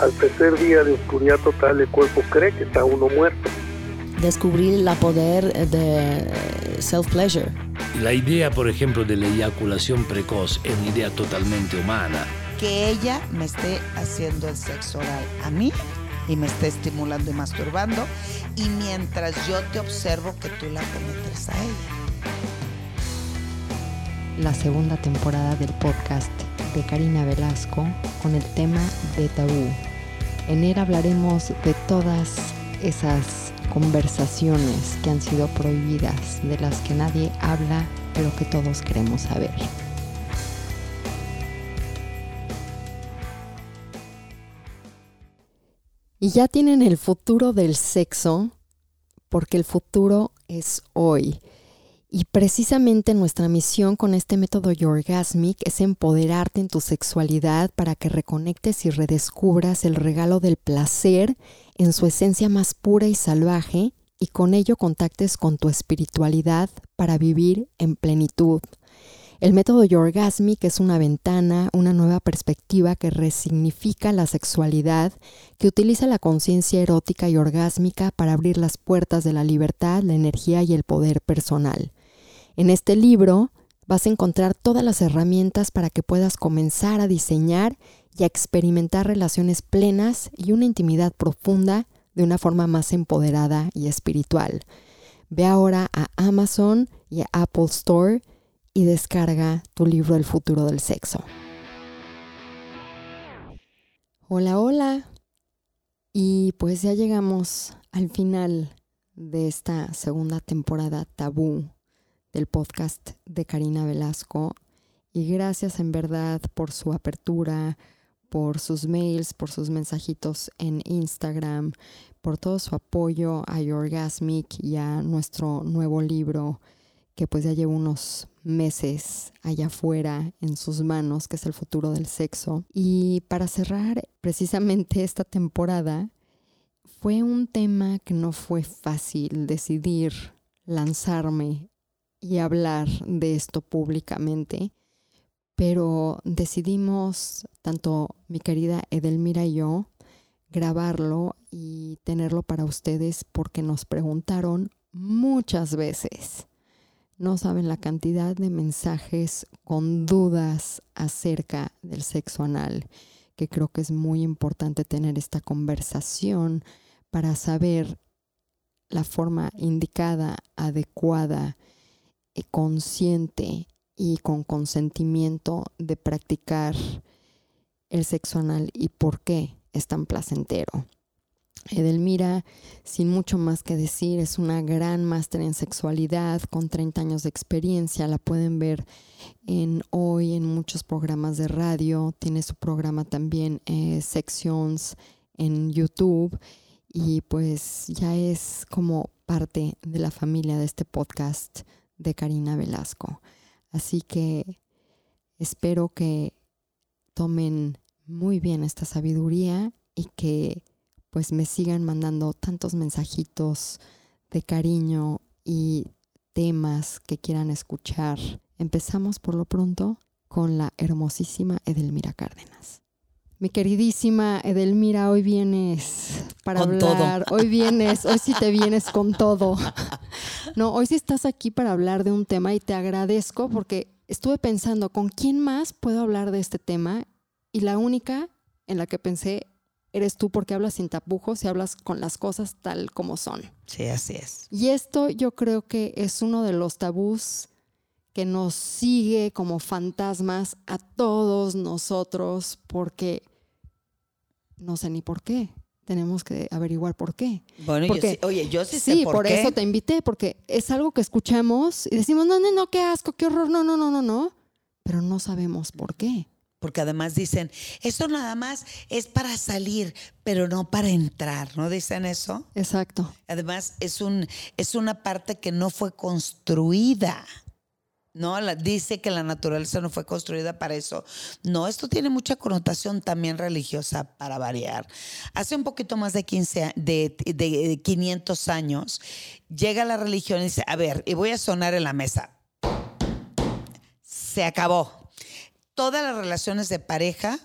al tercer día de oscuridad total el cuerpo cree que está uno muerto. Descubrir el poder de self-pleasure. La idea, por ejemplo, de la eyaculación precoz es una idea totalmente humana. Que ella me esté haciendo el sexo oral a mí y me esté estimulando y masturbando y mientras yo te observo que tú la cometes a ella. La segunda temporada del podcast de Karina Velasco con el tema de tabú. En él hablaremos de todas esas conversaciones que han sido prohibidas, de las que nadie habla, pero que todos queremos saber. Y ya tienen el futuro del sexo, porque el futuro es hoy. Y precisamente nuestra misión con este método Yorgasmic es empoderarte en tu sexualidad para que reconectes y redescubras el regalo del placer en su esencia más pura y salvaje y con ello contactes con tu espiritualidad para vivir en plenitud. El método Yorgasmic es una ventana, una nueva perspectiva que resignifica la sexualidad, que utiliza la conciencia erótica y orgásmica para abrir las puertas de la libertad, la energía y el poder personal. En este libro vas a encontrar todas las herramientas para que puedas comenzar a diseñar y a experimentar relaciones plenas y una intimidad profunda de una forma más empoderada y espiritual. Ve ahora a Amazon y a Apple Store y descarga tu libro El futuro del sexo. Hola, hola. Y pues ya llegamos al final de esta segunda temporada tabú del podcast de Karina Velasco. Y gracias en verdad por su apertura, por sus mails, por sus mensajitos en Instagram, por todo su apoyo a Yorgasmic y a nuestro nuevo libro que pues ya lleva unos meses allá afuera en sus manos, que es el futuro del sexo. Y para cerrar precisamente esta temporada, fue un tema que no fue fácil decidir lanzarme y hablar de esto públicamente, pero decidimos, tanto mi querida Edelmira y yo, grabarlo y tenerlo para ustedes porque nos preguntaron muchas veces. No saben la cantidad de mensajes con dudas acerca del sexo anal, que creo que es muy importante tener esta conversación para saber la forma indicada, adecuada, consciente y con consentimiento de practicar el sexo anal y por qué es tan placentero. Edelmira, sin mucho más que decir, es una gran máster en sexualidad con 30 años de experiencia. La pueden ver en hoy en muchos programas de radio. Tiene su programa también eh, Sections en YouTube y pues ya es como parte de la familia de este podcast de Karina Velasco. Así que espero que tomen muy bien esta sabiduría y que pues me sigan mandando tantos mensajitos de cariño y temas que quieran escuchar. Empezamos por lo pronto con la hermosísima Edelmira Cárdenas. Mi queridísima Edelmira, hoy vienes para hablar. Hoy vienes, hoy sí te vienes con todo. No, hoy sí estás aquí para hablar de un tema y te agradezco porque estuve pensando con quién más puedo hablar de este tema y la única en la que pensé eres tú porque hablas sin tapujos y hablas con las cosas tal como son. Sí, así es. Y esto yo creo que es uno de los tabús que nos sigue como fantasmas a todos nosotros porque no sé ni por qué. Tenemos que averiguar por qué. Bueno, porque, oye, yo sí, sé por, por eso te invité, porque es algo que escuchamos y decimos, no, no, no, qué asco, qué horror, no, no, no, no, no, pero no sabemos por qué porque además dicen, esto nada más es para salir, pero no para entrar, ¿no dicen eso? Exacto. Además es un es una parte que no fue construida. No, dice que la naturaleza no fue construida para eso. No, esto tiene mucha connotación también religiosa para variar. Hace un poquito más de 15 de, de 500 años llega la religión y dice, "A ver, y voy a sonar en la mesa." Se acabó todas las relaciones de pareja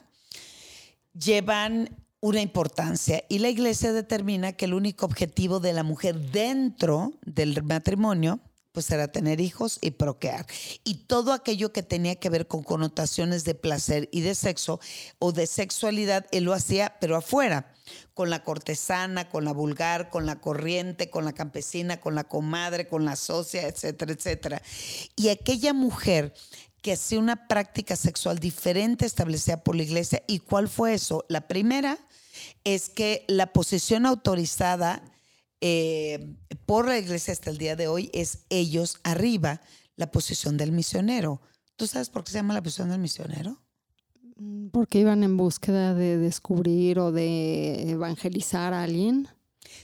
llevan una importancia y la iglesia determina que el único objetivo de la mujer dentro del matrimonio pues era tener hijos y procrear. Y todo aquello que tenía que ver con connotaciones de placer y de sexo o de sexualidad, él lo hacía, pero afuera, con la cortesana, con la vulgar, con la corriente, con la campesina, con la comadre, con la socia, etcétera, etcétera. Y aquella mujer que hacía una práctica sexual diferente establecida por la iglesia. ¿Y cuál fue eso? La primera es que la posición autorizada eh, por la iglesia hasta el día de hoy es ellos arriba, la posición del misionero. ¿Tú sabes por qué se llama la posición del misionero? Mm, Porque iban en búsqueda de descubrir o de evangelizar a alguien.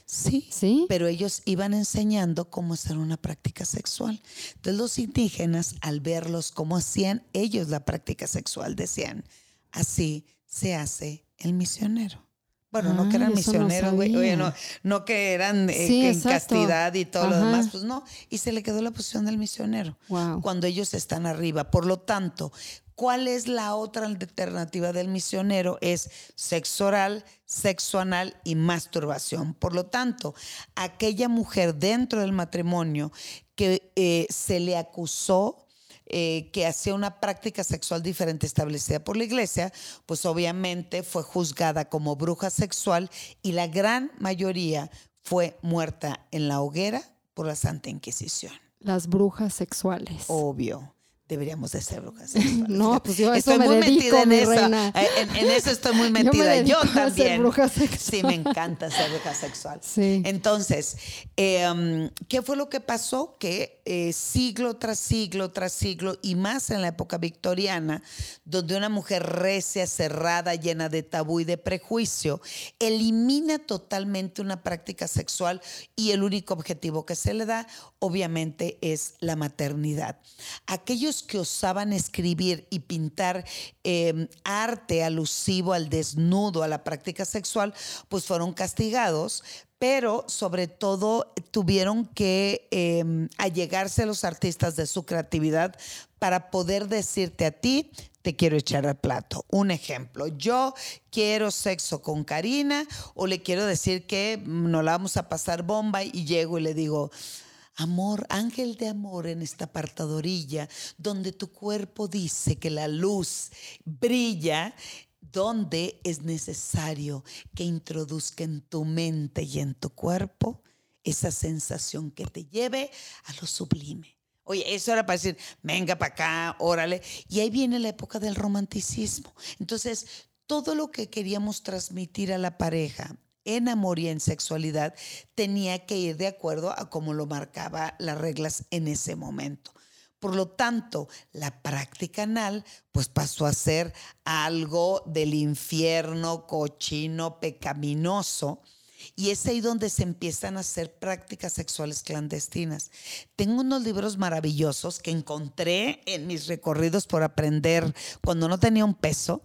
Sí, Sí. pero ellos iban enseñando cómo hacer una práctica sexual. Entonces los indígenas, al verlos cómo hacían ellos la práctica sexual, decían, así se hace el misionero. Bueno, no que eran no misioneros, güey. Oye, no, no que eran eh, Sí, que en castidad y todo lo Ajá. demás, pues no. Y se le quedó la posición del misionero Wow. cuando ellos están arriba. Por lo tanto, ¿cuál es la otra alternativa del misionero? Es sexo oral, sexo anal y masturbación. Por lo tanto, aquella mujer dentro del matrimonio que eh, se le acusó eh, que hacía una práctica sexual diferente establecida por la iglesia, pues obviamente fue juzgada como bruja sexual y la gran mayoría fue muerta en la hoguera por la Santa Inquisición. Las brujas sexuales. Obvio. Deberíamos de ser brujas sexuales. No, pues yo eso estoy me muy dedico, metida en mi eso. reina. Eh, En, en eso estoy muy Yo me metida. Yo, a ser también. Sí, me encanta ser bruja sexual. Sí. Entonces, eh, um, ¿qué fue lo que pasó? Que eh, siglo tras siglo tras siglo, y más en la época victoriana, donde una mujer recia, cerrada, llena de tabú y de prejuicio, elimina totalmente una práctica sexual y el único objetivo que se le da, obviamente, es la maternidad. Aquellos que osaban escribir y pintar eh, arte alusivo al desnudo, a la práctica sexual, pues fueron castigados, pero sobre todo tuvieron que eh, allegarse a los artistas de su creatividad para poder decirte a ti, te quiero echar al plato. Un ejemplo, yo quiero sexo con Karina o le quiero decir que mm, nos la vamos a pasar bomba y llego y le digo, Amor, ángel de amor en esta apartadorilla, donde tu cuerpo dice que la luz brilla, donde es necesario que introduzca en tu mente y en tu cuerpo esa sensación que te lleve a lo sublime. Oye, eso era para decir, venga para acá, órale. Y ahí viene la época del romanticismo. Entonces, todo lo que queríamos transmitir a la pareja en amor y en sexualidad tenía que ir de acuerdo a cómo lo marcaba las reglas en ese momento. Por lo tanto, la práctica anal pues pasó a ser algo del infierno, cochino, pecaminoso. Y es ahí donde se empiezan a hacer prácticas sexuales clandestinas. Tengo unos libros maravillosos que encontré en mis recorridos por aprender cuando no tenía un peso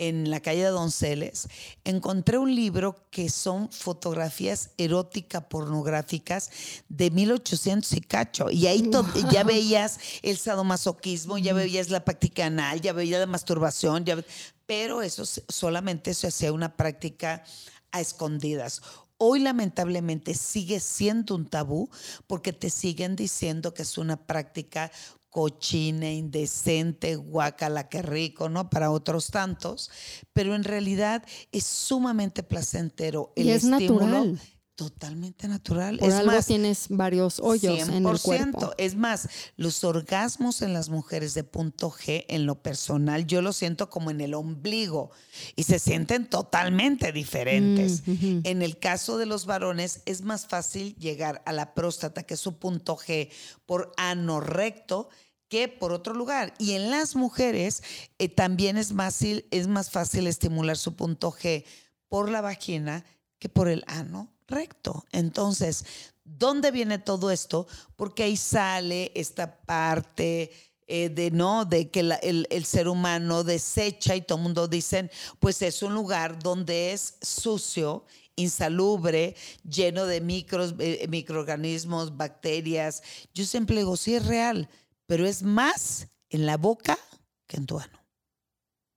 en la calle de Donceles, encontré un libro que son fotografías eróticas pornográficas de 1800 y cacho. Y ahí ya veías el sadomasoquismo, ya veías la práctica anal, ya veías la masturbación, ya ve- pero eso solamente se hacía una práctica a escondidas. Hoy lamentablemente sigue siendo un tabú porque te siguen diciendo que es una práctica cochina, indecente, guacala, qué rico, ¿no? Para otros tantos, pero en realidad es sumamente placentero. El Y es estímulo, natural. Totalmente natural. Por es algo más, tienes varios hoyos en el 100%. cuerpo. Es más, los orgasmos en las mujeres de punto G, en lo personal, yo lo siento como en el ombligo y se sienten totalmente diferentes. Mm. En el caso de los varones, es más fácil llegar a la próstata, que es su punto G, por ano recto que por otro lugar. Y en las mujeres eh, también es más, es más fácil estimular su punto G por la vagina que por el ano recto. Entonces, ¿dónde viene todo esto? Porque ahí sale esta parte eh, de no, de que el ser humano desecha y todo el mundo dicen, pues es un lugar donde es sucio, insalubre, lleno de micros, eh, microorganismos, bacterias. Yo siempre digo, sí es real, pero es más en la boca que en tu ano.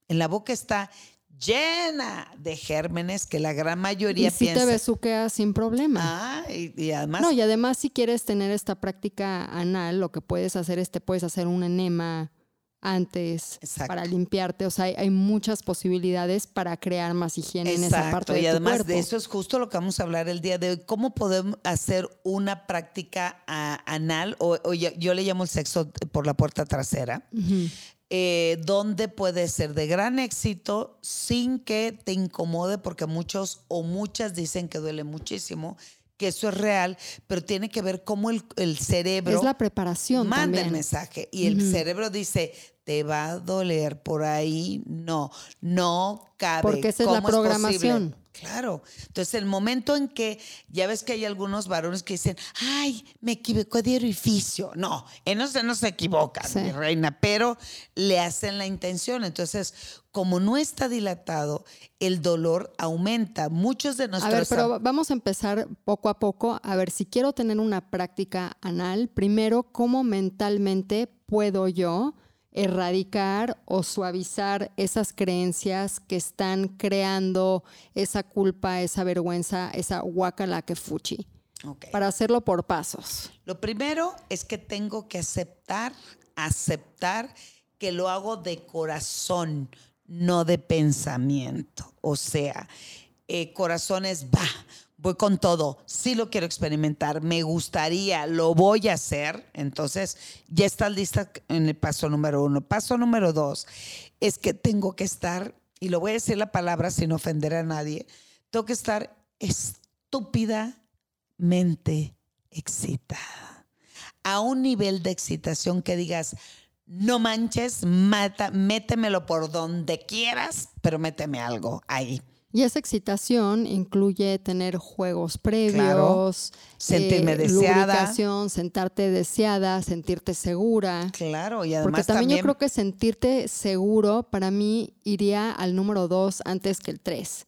En la boca está llena de gérmenes que la gran mayoría Y si piensa. te besuqueas sin problema. Ah, y, y además. No, y además si quieres tener esta práctica anal, lo que puedes hacer es te puedes hacer un enema antes Exacto. para limpiarte. O sea, hay, hay muchas posibilidades para crear más higiene en esa parte de y además de eso es justo lo que vamos a hablar el día de hoy. ¿Cómo podemos hacer una práctica ah, anal, o, o yo, yo le llamo el sexo por la puerta trasera, Ujú. Eh, donde puede ser de gran éxito sin que te incomode, porque muchos o muchas dicen que duele muchísimo, que eso es real, pero tiene que ver cómo el, el cerebro Es la preparación manda también. el mensaje y el cerebro dice, te va a doler por ahí. No, no cabe. Porque esa es la ¿Cómo posible? programación. Claro. Entonces, el momento en que ya ves que hay algunos varones que dicen, ay, me equivoqué de orificio. No, en eso no se equivocan, Sí. mi reina, pero le hacen la intención. Entonces, como no está dilatado, el dolor aumenta. Muchos de A nuestros... ver, pero vamos a empezar poco a poco. A ver, si quiero tener una práctica anal, primero, ¿cómo mentalmente puedo yo erradicar o suavizar esas creencias que están creando esa culpa, esa vergüenza, esa guacala que fuchi? Para hacerlo por pasos. Lo primero es que tengo que aceptar, aceptar que lo hago de corazón, no de pensamiento. O sea, eh, corazón es, va, voy con todo, sí lo quiero experimentar, me gustaría, lo voy a hacer. Entonces, ya estás lista en el paso número uno. Paso número dos es que tengo que estar, y lo voy a decir la palabra sin ofender a nadie, tengo que estar estúpidamente excitada. A un nivel de excitación que digas, no manches, mata, métemelo por donde quieras, pero méteme algo ahí. Y esa excitación incluye tener juegos previos, Claro. Sentirme deseada. lubricación, sentarte deseada, sentirte segura. Claro, y Porque además también, también, yo creo que sentirte seguro para mí iría al número dos antes que el tres.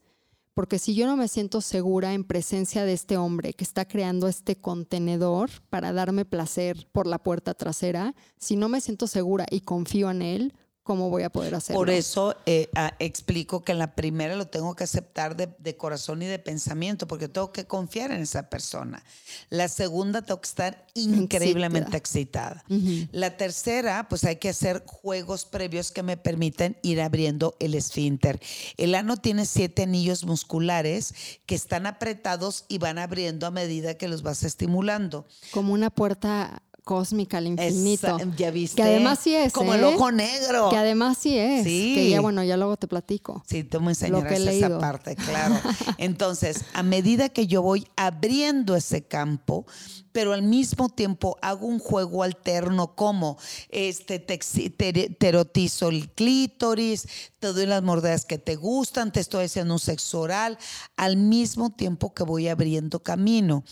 Porque si yo no me siento segura en presencia de este hombre que está creando este contenedor para darme placer por la puerta trasera, si no me siento segura y confío en él, ¿cómo voy a poder hacerlo? Por eso eh, ah, explico que en la primera lo tengo que aceptar de, de corazón y de pensamiento, porque tengo que confiar en esa persona. La segunda tengo que estar increíblemente excitada. La tercera, pues hay que hacer juegos previos que me permiten ir abriendo el esfínter. El ano tiene siete anillos musculares que están apretados y van abriendo a medida que los vas estimulando. Como una puerta cósmica al infinito. Esa- ya viste. Que además sí es, Como el ¿eh? ojo negro. Que además sí es. Sí. Que ya, bueno, ya luego te platico. Sí, tú me Lo que he enseñarás esa parte, claro. Entonces, a medida que yo voy abriendo ese campo, pero al mismo tiempo hago un juego alterno como este te- te erotizo el clítoris, te doy las mordedas que te gustan, te estoy haciendo un sexo oral, al mismo tiempo que voy abriendo camino.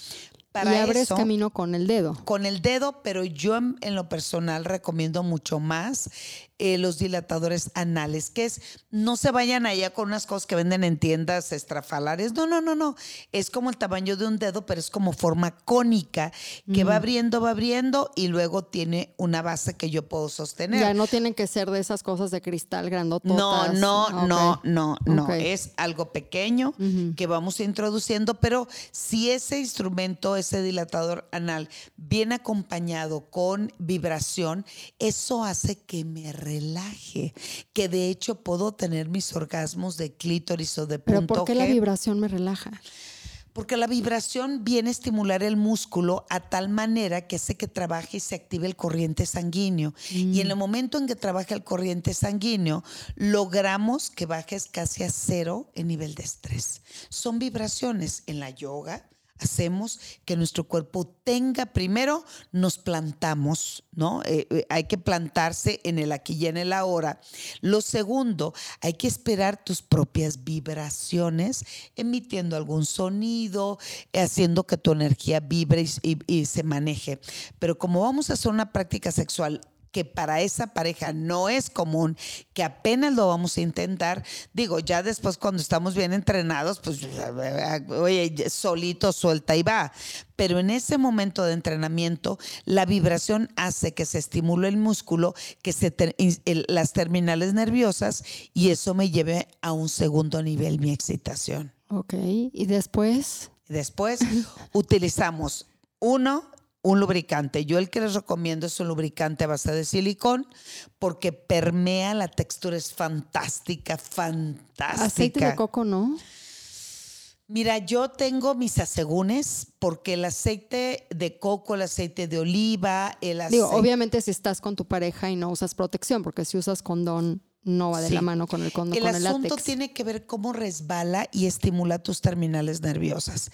Para y abres eso, camino con el dedo. con el dedo, pero yo en, en lo personal recomiendo mucho más eh, los dilatadores anales, que es, no se vayan allá con unas cosas que venden en tiendas estrafalarias, no, no, no, no, es como el tamaño de un dedo, pero es como forma cónica, que va abriendo, va abriendo y luego tiene una base que yo puedo sostener. Ya no tienen que ser de esas cosas de cristal No, grandototas. no, no, no, no. Ok. Es algo pequeño que vamos introduciendo, pero si ese instrumento, ese dilatador anal, viene acompañado con vibración, eso hace que me relaje, que de hecho puedo tener mis orgasmos de clítoris o de Pero punto ¿por qué la vibración me relaja? Porque la vibración viene a estimular el músculo a tal manera que hace que trabaje y se active el corriente sanguíneo. Y en el momento en que trabaja el corriente sanguíneo, logramos que bajes casi a cero el nivel de estrés. Son vibraciones en la yoga. Hacemos que nuestro cuerpo tenga, primero nos plantamos, ¿no? Eh, eh, hay que plantarse en el aquí y en el ahora. Lo segundo, hay que esperar tus propias vibraciones, emitiendo algún sonido, haciendo que tu energía vibre y se maneje. Pero como vamos a hacer una práctica sexual que para esa pareja no es común, que apenas lo vamos a intentar, digo, ya después cuando estamos bien entrenados, pues, oye, solito suelta y va. Pero en ese momento de entrenamiento, la vibración hace que se estimule el músculo, que se las terminales nerviosas, y eso me lleve a un segundo nivel mi excitación. Ok, y después. Después utilizamos uno, un lubricante. Yo el que les recomiendo es un lubricante a base de silicón porque permea, la textura es fantástica, fantástica. Aceite de coco, ¿no? Mira, yo tengo mis asegúnes porque el aceite de coco, el aceite de oliva, el aceite... Digo, obviamente si estás con tu pareja y no usas protección, porque si usas condón no va de la mano con el con, el el asunto tiene que ver cómo resbala y estimula tus terminales nerviosas.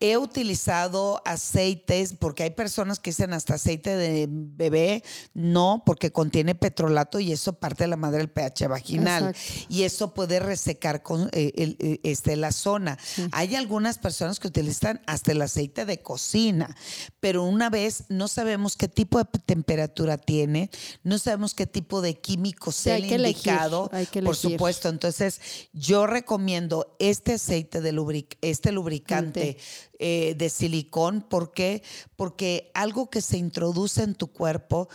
He utilizado aceites porque hay personas que dicen hasta aceite de bebé, no, porque contiene petrolato y eso parte de la madre del pH vaginal. Y eso puede resecar con eh, eh, este la zona. Hay algunas personas que utilizan hasta el aceite de cocina, pero una vez no sabemos qué tipo de temperatura tiene, no sabemos qué tipo de químicos se le por supuesto. Entonces, yo recomiendo este aceite de este lubricante eh, de silicón. ¿Por qué? Porque algo que se introduce en tu cuerpo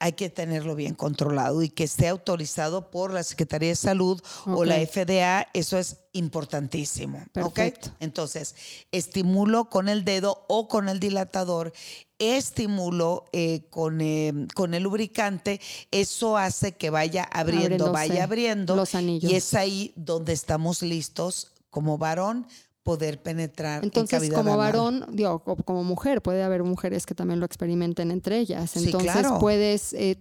hay que tenerlo bien controlado y que esté autorizado por la Secretaría de Salud o la FDA, eso es importantísimo. Perfecto. Entonces, estimulo con el dedo o con el dilatador, estimulo eh, con, eh, con el lubricante, eso hace que vaya abriendo, vaya abriendo. Los anillos. Y es ahí donde estamos listos como varón poder penetrar Entonces, en como varón, digo, como mujer, puede haber mujeres que también lo experimenten entre ellas. Entonces, puedes, eh,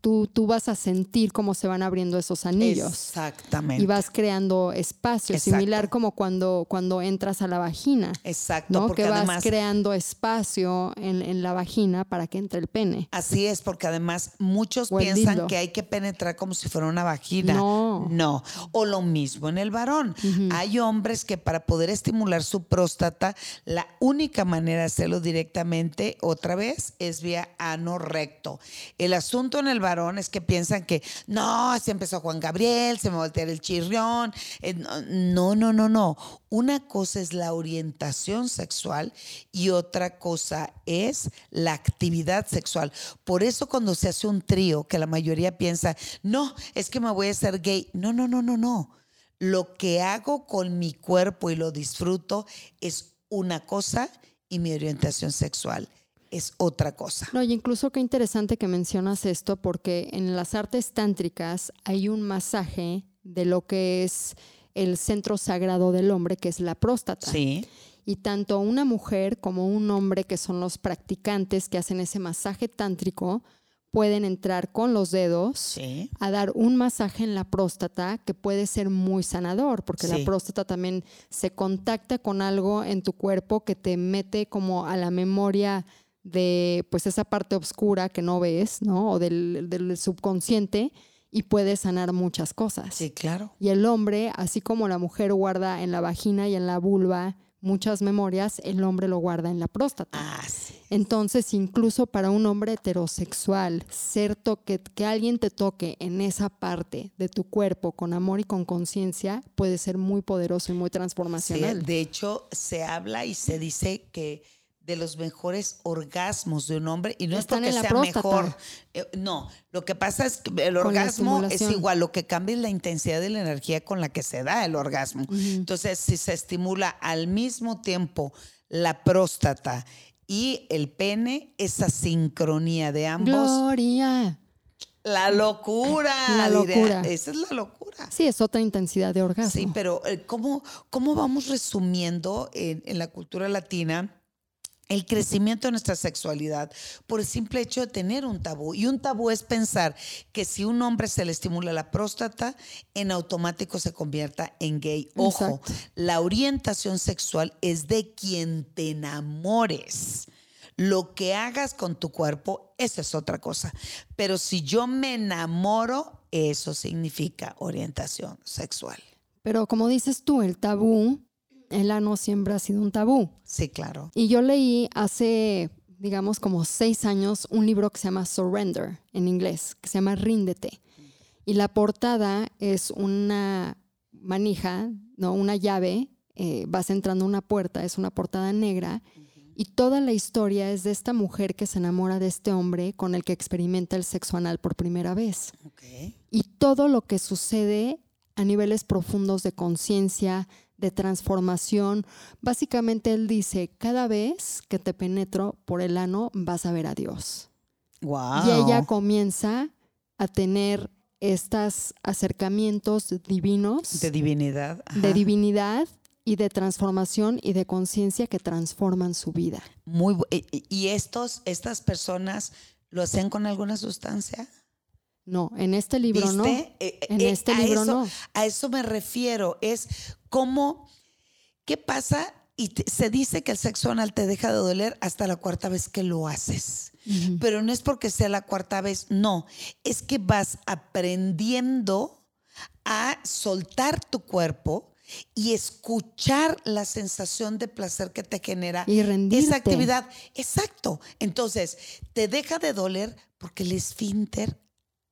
tú, tú vas a sentir cómo se van abriendo esos anillos. Exactamente. Y vas creando espacio, similar como cuando, cuando entras a la vagina. Exacto. ¿no? que vas creando espacio en, en, la vagina para que entre el pene. Así es, porque además muchos piensan que hay que penetrar como si fuera una vagina. No. No. O lo mismo en el varón. Hay hombres que para poder estar estimular su próstata, la única manera de hacerlo directamente, otra vez, es vía ano recto. El asunto en el varón es que piensan que, no, se empezó Juan Gabriel, se me voltea el chirrión. Eh, no, no, no, no. Una cosa es la orientación sexual y otra cosa es la actividad sexual. Por eso cuando se hace un trío, que la mayoría piensa, no, es que me voy a hacer gay. No, no, no, no, no lo que hago con mi cuerpo y lo disfruto es una cosa y mi orientación sexual es otra cosa. No, y incluso qué interesante que mencionas esto porque en las artes tántricas hay un masaje de lo que es el centro sagrado del hombre, que es la próstata. Sí. Y tanto una mujer como un hombre, que son los practicantes que hacen ese masaje tántrico, pueden entrar con los dedos a dar un masaje en la próstata que puede ser muy sanador, porque la próstata también se contacta con algo en tu cuerpo que te mete como a la memoria de pues esa parte oscura que no ves, ¿no? O del, del subconsciente y puede sanar muchas cosas. Sí, claro. Y el hombre, así como la mujer guarda en la vagina y en la vulva muchas memorias, el hombre lo guarda en la próstata. Ah, Entonces, incluso para un hombre heterosexual, ser toque, que alguien te toque en esa parte de tu cuerpo con amor y con conciencia puede ser muy poderoso y muy transformacional. de hecho, se habla y se dice que de los mejores orgasmos de un hombre y no es porque sea mejor. Eh, no, lo que pasa es que el orgasmo es igual, lo que cambia es la intensidad de la energía con la que se da el orgasmo. Entonces, si se estimula al mismo tiempo la próstata y el pene, esa sincronía de ambos. Gloria. La locura. La locura. Esa es la locura. Sí, es otra intensidad de orgasmo. Sí, pero eh, ¿cómo, cómo vamos resumiendo en la cultura latina? El crecimiento de nuestra sexualidad por el simple hecho de tener un tabú. Y un tabú es pensar que si un hombre se le estimula la próstata, en automático se convierta en gay. Ojo, la orientación sexual es de quien te enamores. Lo que hagas con tu cuerpo, eso es otra cosa. Pero si yo me enamoro, eso significa orientación sexual. Pero como dices tú, el tabú el ano siempre ha sido un tabú. Sí, claro. Y yo leí hace digamos, como seis años un libro que se llama Surrender en inglés, que se llama Ríndete. Y la portada es una manija, ¿no? una llave, eh, vas entrando a una puerta, es una portada negra. Y toda la historia es de esta mujer que se enamora de este hombre con el que experimenta el sexo anal por primera vez. Y todo lo que sucede a niveles profundos de conciencia, de transformación. Básicamente él dice, cada vez que te penetro por el ano vas a ver a Dios. Wow. Y ella comienza a tener estos acercamientos divinos, de divinidad. de divinidad y de transformación y de conciencia que transforman su vida. Muy bu- y- y estos, estas personas lo hacen con alguna sustancia. No, en este libro no. Eh, En eh, este libro eso- no. A eso me refiero. Es como, ¿qué pasa? Y te- se dice que el sexo anal te deja de doler hasta la cuarta vez que lo haces. Pero no es porque sea la cuarta vez, no. Es que vas aprendiendo a soltar tu cuerpo y escuchar la sensación de placer que te genera Y rendirte. esa actividad. Exacto. Entonces, te deja de doler porque el esfínter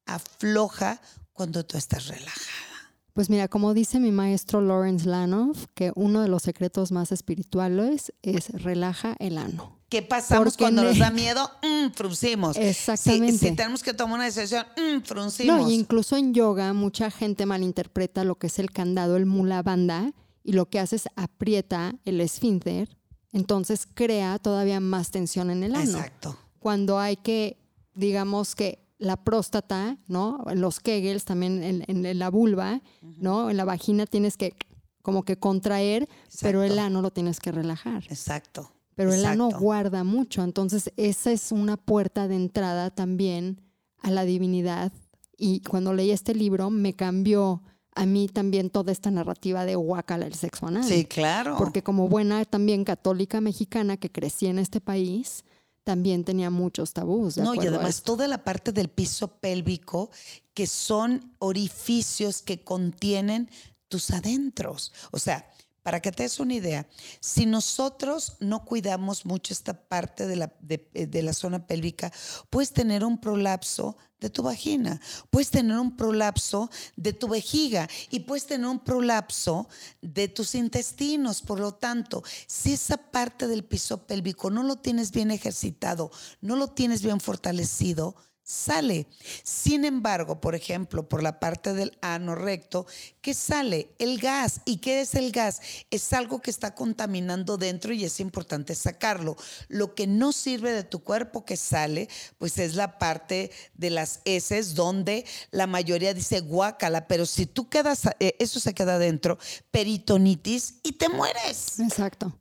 afloja cuando tú estás relajada. Pues mira, como dice mi maestro Lawrence Lanoff, que uno de los secretos más espirituales es relaja el ano. ¿Qué pasamos Porque cuando nos da miedo? Mm, fruncimos. Exactamente. Si, si tenemos que tomar una decisión, mm, fruncimos. No, y incluso en yoga mucha gente malinterpreta lo que es el candado, el mula bandha, y lo que hace es aprieta el esfínter, entonces crea todavía más tensión en el ano. Exacto. Cuando hay que, digamos que la próstata, ¿no? En los kegels, también en, en la vulva, ¿no? En la vagina tienes que como que contraer, pero el ano lo tienes que relajar. Exacto. Pero el ano guarda mucho, entonces esa es una puerta de entrada también a la divinidad. Y cuando leí este libro me cambió a mí también toda esta narrativa de guacala el sexo anal. Sí, claro. Porque como buena también católica mexicana que crecí en este país, también tenía muchos tabús. No, y además toda la parte del piso pélvico, que son orificios que contienen tus adentros. O sea, para que te des una idea, si nosotros no cuidamos mucho esta parte de la, de, eh, de la zona pélvica, puedes tener un prolapso de tu vagina, puedes tener un prolapso de tu vejiga y puedes tener un prolapso de tus intestinos. Por lo tanto, si esa parte del piso pélvico no lo tienes bien ejercitado, no lo tienes bien fortalecido, sale. Sin embargo, por ejemplo, por la parte del ano recto, ¿qué sale? El gas. ¿Y qué es el gas? Es algo que está contaminando dentro y es importante sacarlo. Lo que no sirve de tu cuerpo que sale, pues es la parte de las heces donde la mayoría dice guácala, pero si tú quedas, eh, eso se queda dentro, peritonitis y te mueres. Exacto.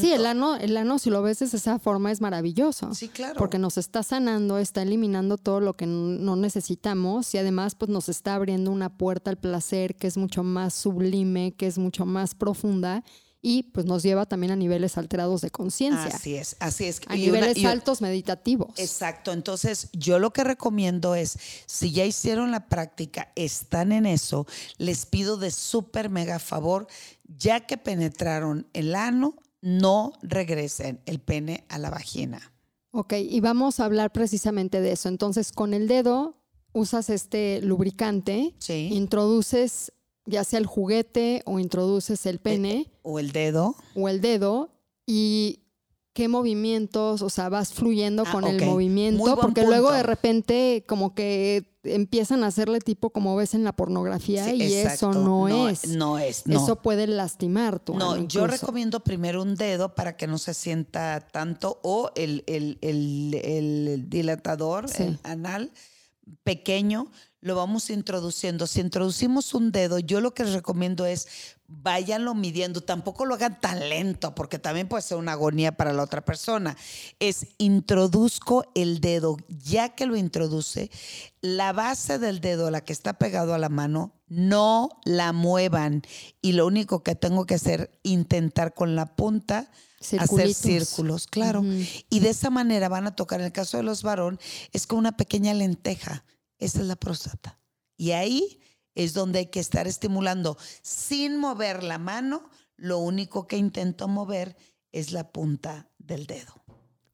Sí, el ano, el ano, si lo ves de esa forma, es maravilloso. Sí, claro. Porque nos está sanando, está eliminando todo lo que no necesitamos y además pues nos está abriendo una puerta al placer que es mucho más sublime, que es mucho más profunda y pues nos lleva también a niveles alterados de conciencia, Así es, así es. a Y una- niveles y- altos meditativos. Exacto, entonces yo lo que recomiendo es, si ya hicieron la práctica, están en eso, les pido de súper mega favor, ya que penetraron el ano, no regresen el pene a la vagina. Ok, y vamos a hablar precisamente de eso. Entonces, con el dedo usas este lubricante, Sí. introduces ya sea el juguete o introduces el pene. O el dedo. o el dedo y qué movimientos, o sea, vas fluyendo Ah, con el movimiento, porque luego de repente como que empiezan a hacerle tipo como ves en la pornografía Sí, y exacto. eso no, es. No es, no. Eso puede lastimar tu No, yo recomiendo primero un dedo para que no se sienta tanto o el, el- el- el dilatador Sí. el anal pequeño, lo vamos introduciendo. Si introducimos un dedo, yo lo que les recomiendo es váyanlo midiendo. Tampoco lo hagan tan lento porque también puede ser una agonía para la otra persona. Es introduzco el dedo, ya que lo introduce, la base del dedo, la que está pegado a la mano, no la muevan. Y lo único que tengo que hacer, intentar con la punta hacer círculos, claro. Y de esa manera van a tocar, en el caso de los varón, es como una pequeña lenteja. Esa es la próstata. Y ahí es donde hay que estar estimulando sin mover la mano. Lo único que intento mover es la punta del dedo.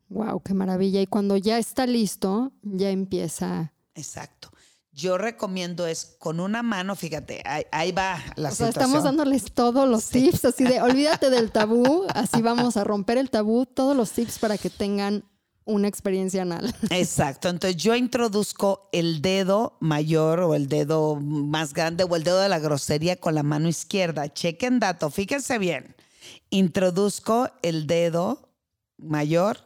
Wow, qué maravilla. Y cuando ya está listo, ya empieza. Exacto. Yo recomiendo es con una mano, fíjate, ahí, ahí va la O sea, estamos dándoles todos los Sí. tips, así de olvídate del tabú, así vamos a romper el tabú, todos los tips para que tengan una experiencia anal. Exacto. Entonces yo introduzco el dedo mayor o el dedo más grande o el dedo de la grosería con la mano izquierda. Chequen dato, fíjense bien. Introduzco el dedo mayor.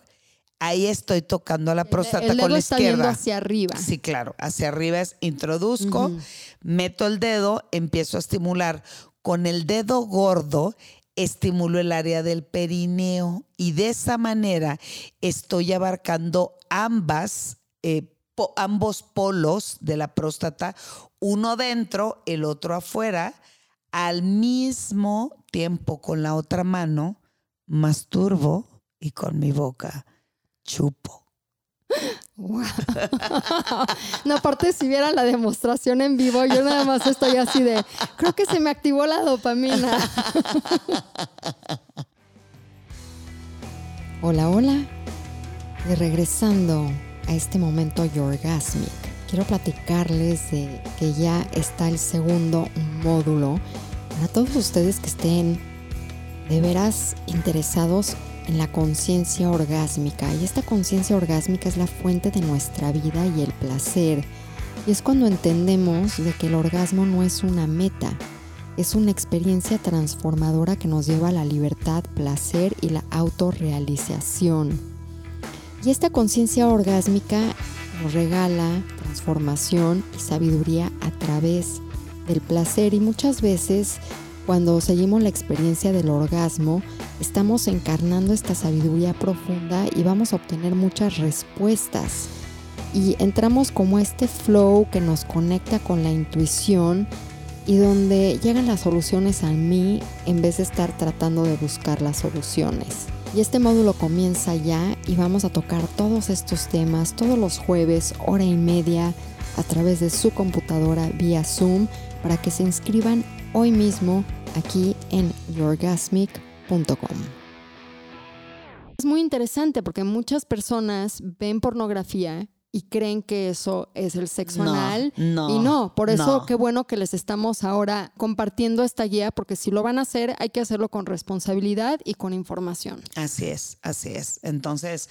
Ahí estoy tocando la próstata el dedo con la está izquierda. hacia arriba. Sí, claro. Hacia arriba es introduzco, meto el dedo, empiezo a estimular. Con el dedo gordo estimulo el área del perineo y de esa manera estoy abarcando ambas, eh, ambos polos de la próstata, uno dentro, el otro afuera, al mismo tiempo con la otra mano masturbo y con mi boca chupo. No, aparte, si vieran la demostración en vivo, yo nada más estoy así de, creo que se me activó la dopamina. Hola, hola. Y regresando a este momento orgasmic, quiero platicarles de que ya está el segundo módulo para todos ustedes que estén de veras interesados en la conciencia orgásmica. Y esta conciencia orgásmica es la fuente de nuestra vida y el placer. Y es cuando entendemos de que el orgasmo no es una meta, es una experiencia transformadora que nos lleva a la libertad, placer y la autorrealización. Y esta conciencia orgásmica nos regala transformación y sabiduría a través del placer y muchas veces cuando seguimos la experiencia del orgasmo, estamos encarnando esta sabiduría profunda y vamos a obtener muchas respuestas. Y entramos como este flow que nos conecta con la intuición y donde llegan las soluciones a mí en vez de estar tratando de buscar las soluciones. Y este módulo comienza ya y vamos a tocar todos estos temas todos los jueves, hora y media, a través de su computadora vía Zoom para que se inscriban hoy mismo aquí en yourgasmic.com. Es muy interesante porque muchas personas ven pornografía y creen que eso es el sexo No, anal. no, y no, por eso no. qué bueno que les estamos ahora compartiendo esta guía porque si lo van a hacer hay que hacerlo con responsabilidad y con información. Así es, así es. Entonces,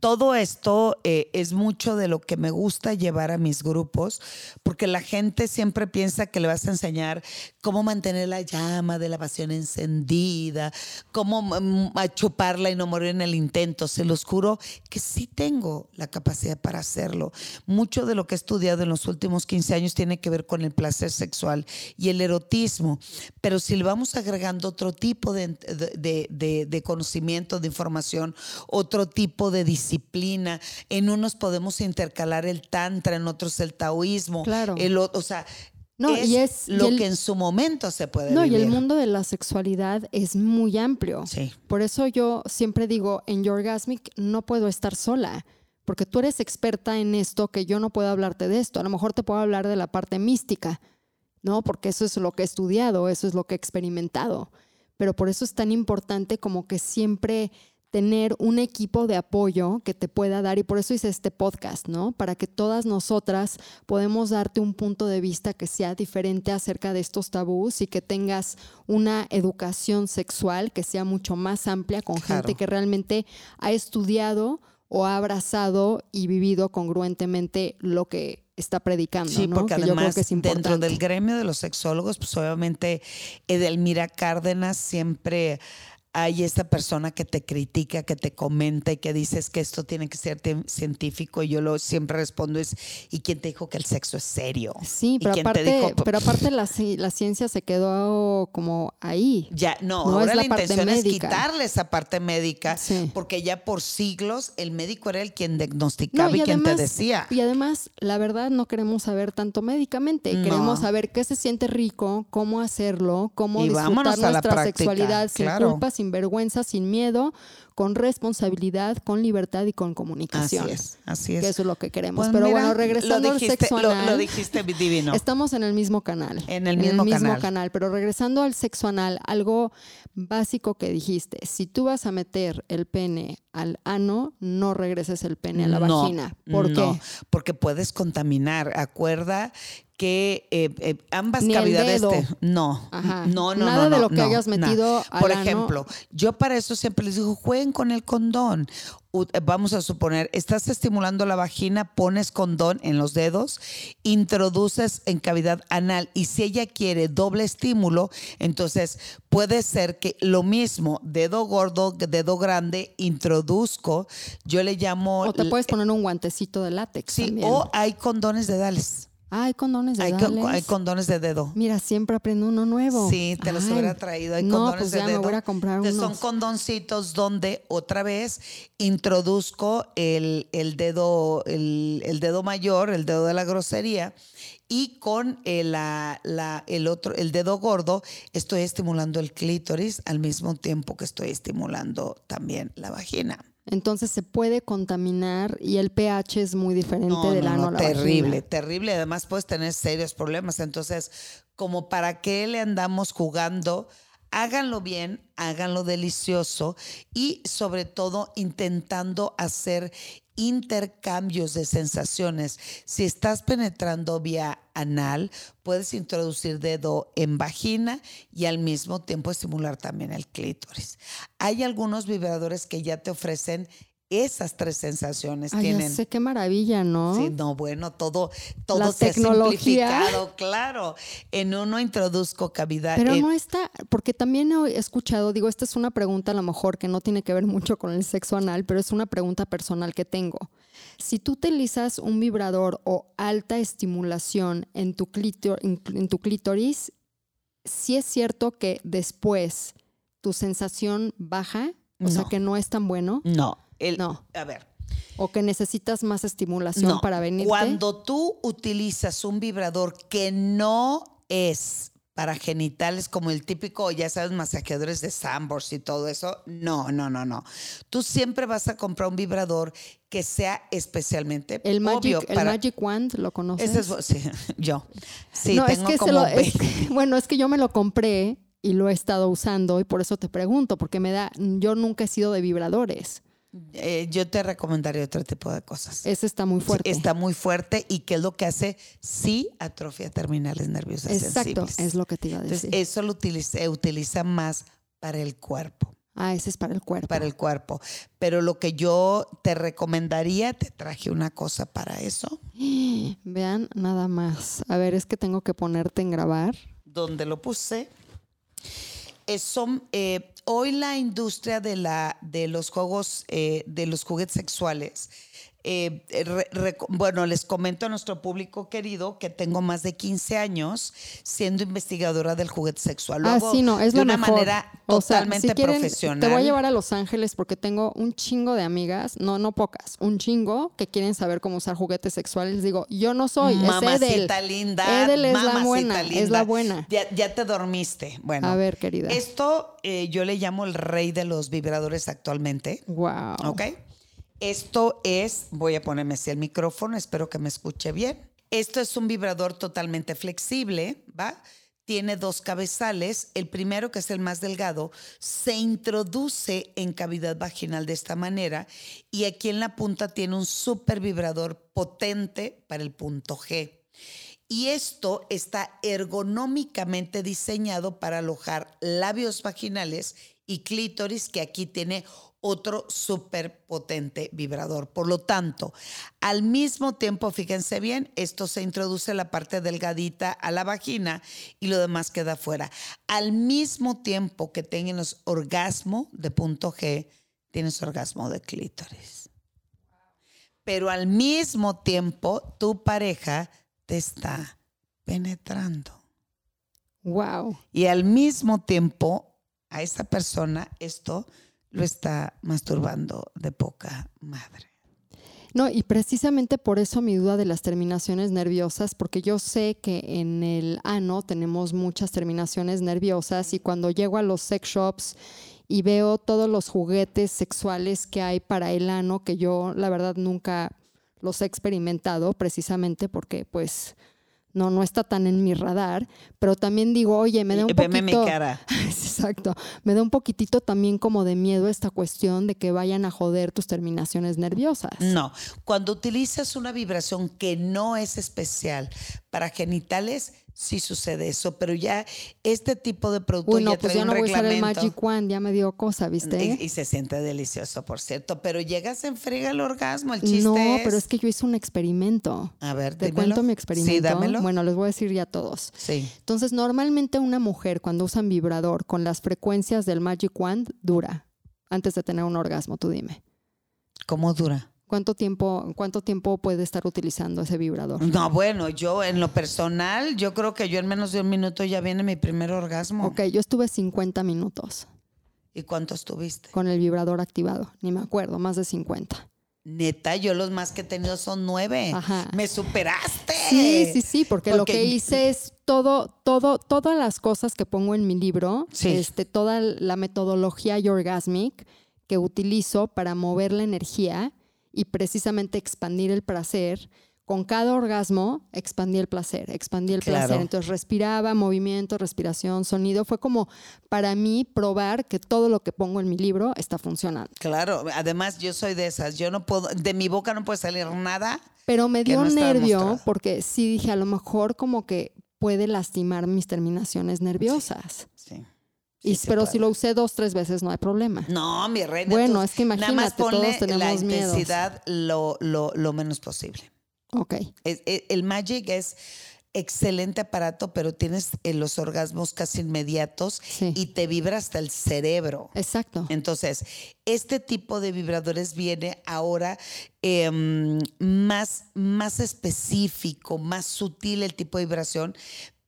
todo esto eh, es mucho de lo que me gusta llevar a mis grupos, porque la gente siempre piensa que le vas a enseñar cómo mantener la llama de la pasión encendida, cómo mm, a chuparla y no morir en el intento. Se los juro que sí tengo la capacidad para hacerlo. Mucho de lo que he estudiado en los últimos 15 años tiene que ver con el placer sexual y el erotismo, pero si le vamos agregando otro tipo de, de- de- de conocimiento, de información, otro tipo de disciplina, en unos podemos intercalar el tantra, en otros el taoísmo, Claro. el o, sea, No, es, y es- y lo el- que en su momento se puede No, y vivir. el mundo de la sexualidad es muy amplio. Sí. Por eso yo siempre digo, en Your Orgasmic no puedo estar sola, porque tú eres experta en esto que yo no puedo hablarte de esto. A lo mejor te puedo hablar de la parte mística, ¿no? Porque eso es lo que he estudiado, eso es lo que he experimentado. Pero por eso es tan importante como que siempre tener un equipo de apoyo que te pueda dar y por eso hice este podcast, ¿no? Para que todas nosotras podemos darte un punto de vista que sea diferente acerca de estos tabús y que tengas una educación sexual que sea mucho más amplia con Claro. gente que realmente ha estudiado o ha abrazado y vivido congruentemente lo que está predicando, Sí, ¿no? porque que además que es dentro del gremio de los sexólogos, pues obviamente Edelmira Cárdenas siempre hay esta persona que te critica, que te comenta y que dices que esto tiene que ser científico y yo lo siempre respondo es ¿y quién te dijo que el sexo es serio? Sí, ¿Y pero aparte, dijo? pero aparte la, ci- la ciencia se quedó como ahí. Ya, no, No, ahora es la, la intención es médica. quitarle esa parte médica, Sí. porque ya por siglos el médico era el quien diagnosticaba No, y, quien te decía. Y además, la verdad, no queremos saber tanto médicamente. No. Queremos saber qué se siente rico, cómo hacerlo, cómo Y disfrutar nuestra sexualidad sin claro. culpa, sin vergüenza, sin miedo, con responsabilidad, con libertad y con comunicación. Así es, así es. Que eso es lo que queremos. Pues Pero mira, bueno, regresando lo al dijiste, sexo lo- anal. Lo, dijiste divino. Estamos en el mismo canal. En el mismo canal. canal. Pero regresando al sexo anal, algo básico que dijiste. Si tú vas a meter el pene al ano, no regreses el pene a la No, vagina. ¿Por no, qué? Porque puedes contaminar. Acuerda que eh, eh, ambas Ni el cavidades dedo. te- no, Ajá. no, no, Nada no, de no, lo que no, hayas metido Por ejemplo, yo para eso siempre les digo, jueguen con el condón. U- eh, Vamos a suponer, estás estimulando la vagina, pones condón en los dedos, introduces en cavidad anal y si ella quiere doble estímulo, entonces puede ser que lo mismo, dedo gordo, dedo grande, introduzco, yo le llamo... O te puedes poner un guantecito de látex Sí, también. o hay condones de dales. Ah, hay condones de Hay, co- hay condones de dedo. Mira, siempre aprendo uno nuevo. Sí, te los Ay, hubiera traído. Hay no, condones pues de ya dedo. me voy a comprar Entonces, unos. Son condoncitos donde otra vez introduzco el, el dedo, el, el dedo mayor, el dedo de la grosería, y con el, la- la- el otro, el dedo gordo, estoy estimulando el clítoris al mismo tiempo que estoy estimulando también la vagina. Entonces se puede contaminar y el pH es muy diferente del ano a la terrible, vagina. terrible. Además puedes tener serios problemas. Entonces, como para qué le andamos jugando, háganlo bien, háganlo delicioso y sobre todo intentando hacer intercambios de sensaciones. Si estás penetrando vía anal, puedes introducir dedo en vagina y al mismo tiempo estimular también el clítoris. Hay algunos vibradores que ya te ofrecen esas tres sensaciones. Ay, ya sé qué maravilla, ¿no? Sí, no, bueno, todo, todo La se ha simplificado, claro. En uno introduzco cavidad. Pero en- no está, porque también he escuchado, digo, esta es una pregunta a lo mejor que no tiene que ver mucho con el sexo anal, pero es una pregunta personal que tengo. Si tú utilizas un vibrador o alta estimulación en tu, clítor- en, en tu clítoris, sí es cierto que después tu sensación baja, o sea que no es tan bueno, No, el- No. A ver, o que necesitas más estimulación no. para venirte. Cuando tú utilizas un vibrador que no es para genitales como el típico, ya sabes, masajeadores de Sambors y todo eso, no, no, no, no. Tú siempre vas a comprar un vibrador que sea especialmente el Magic, obvio el Magic Wand, ¿lo conoces? Ese es, sí, yo. Sí, no, tengo es que se como lo- es 20. que- bueno, es que yo me lo compré y lo he estado usando y por eso te pregunto, porque me da, yo nunca he sido de vibradores. Eh, yo te recomendaría otro tipo de cosas. Ese está muy fuerte. Está muy fuerte y que es lo que hace, sí, atrofia terminales nerviosas Exacto, sensibles. es lo que te iba a Entonces, decir. eso lo utiliza, se utiliza más para el cuerpo, ah, ese es para el cuerpo. para el cuerpo. Pero lo que yo te recomendaría, te traje una cosa para eso, Vean nada más. A ver, es que tengo que ponerte en grabar. donde lo puse. Es- son, eh, hoy la industria de, la, de los juegos, eh, de los juguetes sexuales, eh, re- reco- bueno, les comento a nuestro público querido que tengo más de 15 años siendo investigadora del juguete sexual. Lo ah, sí, no, es de lo una mejor. manera O sea, totalmente si quieren, profesional. Te voy a llevar a Los Ángeles porque tengo un chingo de amigas, no, no pocas, un chingo que quieren saber cómo usar juguetes sexuales. Digo, yo no soy, es Edel. Mamacita linda. Edel es la mamacita buena, es linda. la buena. Ya, ya te dormiste. Bueno, A ver, querida. esto eh, yo le llamo el rey de los vibradores actualmente. Wow. ¿Ok? Esto es, voy a ponerme así el micrófono, espero que me escuche bien. Esto es un vibrador totalmente flexible, ¿va? Tiene dos cabezales. El primero, que es el más delgado, se introduce en cavidad vaginal de esta manera y aquí en la punta tiene un super vibrador potente para el punto G. Y esto está ergonómicamente diseñado para alojar labios vaginales y clítoris, que aquí tiene otro súper potente vibrador. Por lo tanto, al mismo tiempo, fíjense bien, esto se introduce la parte delgadita a la vagina y lo demás queda fuera. Al mismo tiempo que tienes orgasmo de punto G, tienes orgasmo de clítoris. Pero al mismo tiempo, tu pareja te está penetrando. Wow. Y al mismo tiempo, a esa persona esto lo está masturbando de poca madre. No, y precisamente por eso mi duda de las terminaciones nerviosas, porque yo sé que en el ano tenemos muchas terminaciones nerviosas y cuando llego a los sex shops y veo todos los juguetes sexuales que hay para el ano, que yo la verdad nunca los he experimentado precisamente porque pues no, no está tan en mi radar, pero también digo, oye, me da un veme poquito... mi cara. Exacto, me da un poquitito también como de miedo esta cuestión de que vayan a joder tus terminaciones nerviosas. No, cuando utilizas una vibración que no es especial para genitales, sí sucede eso, pero ya este tipo de producto Uy, no, ya pues ya no voy a usar el. Magic Wand, ya me dio cosa, ¿viste? Y, y se siente delicioso, por cierto, pero llegas en frega el orgasmo, el chiste no, es... pero es que yo hice un experimento. A ver, ¿Te dímelo. cuento mi experimento? Sí, dámelo. Bueno, les voy a decir ya a todos. Sí. Entonces, normalmente una mujer cuando usan vibrador con las frecuencias del Magic Wand dura antes de tener un orgasmo, tú dime. ¿Cómo dura? ¿Cuánto tiempo, cuánto tiempo puede estar utilizando ese vibrador? No, bueno, yo en lo personal, yo creo que yo en menos de un minuto ya viene mi primer orgasmo. Ok, yo estuve 50 minutos ¿Y cuánto estuviste? con el vibrador activado, ni me acuerdo, más de 50. Neta, yo los más que he tenido son nueve. Ajá. Me superaste. Sí, sí, sí, porque, lo que hice es todo, todo, todas las cosas que pongo en mi libro, Sí. este, toda la metodología Orgasmic que utilizo para mover la energía y precisamente expandir el placer. Con cada orgasmo expandí el placer, expandí el Claro. placer. Entonces respiraba, movimiento, respiración, sonido. Fue como para mí probar que todo lo que pongo en mi libro está funcionando. Claro, además yo soy de esas. Yo no puedo, de mi boca no puede salir nada. Pero me dio no está nervio porque sí dije, a lo mejor como que puede lastimar mis terminaciones nerviosas. Y, sí pero si lo usé dos, tres veces no hay problema. No, mi reina. Bueno, es que Nada más imagínate, todos ponle tenemos la intensidad lo, lo, lo menos posible. Ok. Es- es- el Magic es excelente aparato, pero tienes eh, los orgasmos casi inmediatos Sí. y te vibra hasta el cerebro. Exacto. Entonces, este tipo de vibradores viene ahora em, más, más específico, más sutil el tipo de vibración,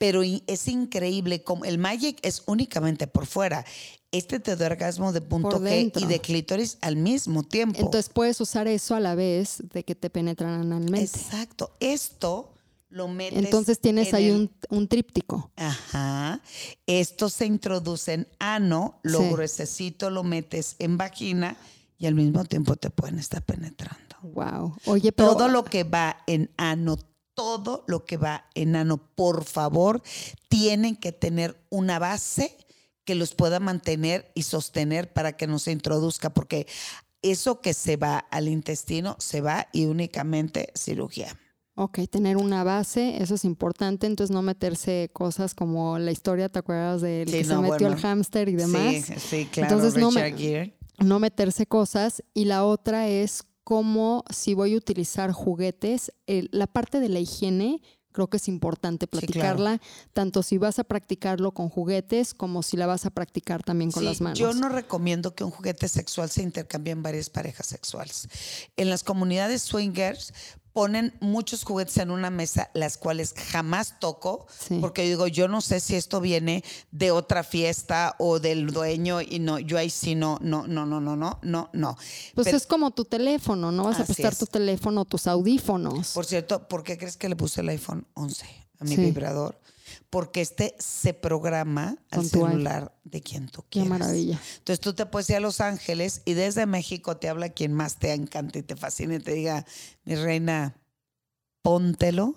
pero es increíble como el Magic es únicamente por fuera. Este te da orgasmo de punto G y de clítoris al mismo tiempo. Entonces puedes usar eso a la vez de que te penetran analmente. Exacto. Esto lo metes. Entonces tienes en ahí el- un, un tríptico. Ajá. Esto se introduce en ano, lo Sí. gruesecito lo metes en vagina y al mismo tiempo te pueden estar penetrando. Wow. Oye, pero Todo lo que va en ano, todo lo que va en ano, por favor, tienen que tener una base que los pueda mantener y sostener para que no se introduzca, porque eso que se va al intestino se va y únicamente cirugía. Ok, tener una base, eso es importante. Entonces no meterse cosas como la historia, ¿te acuerdas del Sí, que se metió bueno. el hámster y demás? Sí, sí, claro. Entonces, me- no meterse cosas y la otra es cómo si voy a utilizar juguetes, el- la parte de la higiene creo que es importante claro. platicarla, tanto si vas a practicarlo con juguetes como si la vas a practicar también con Sí, las manos. Yo no recomiendo que un juguete sexual se intercambie en varias parejas sexuales. En las comunidades swingers ponen muchos juguetes en una mesa, las cuales jamás toco, Sí. porque digo, yo no sé si esto viene de otra fiesta o del dueño y no, yo ahí sí no, no, no, no, no, no, no, no. Pues Pero, es como tu teléfono, no vas a prestar es. tu teléfono, tus audífonos. por cierto, ¿por qué crees que le puse el iPhone 11 a mi Sí. vibrador? Porque este se programa al celular de quien tú Qué quieras. maravilla. Entonces tú te puedes ir a Los Ángeles y desde México te habla quien más te encanta y te fascina y te diga, mi reina, póntelo.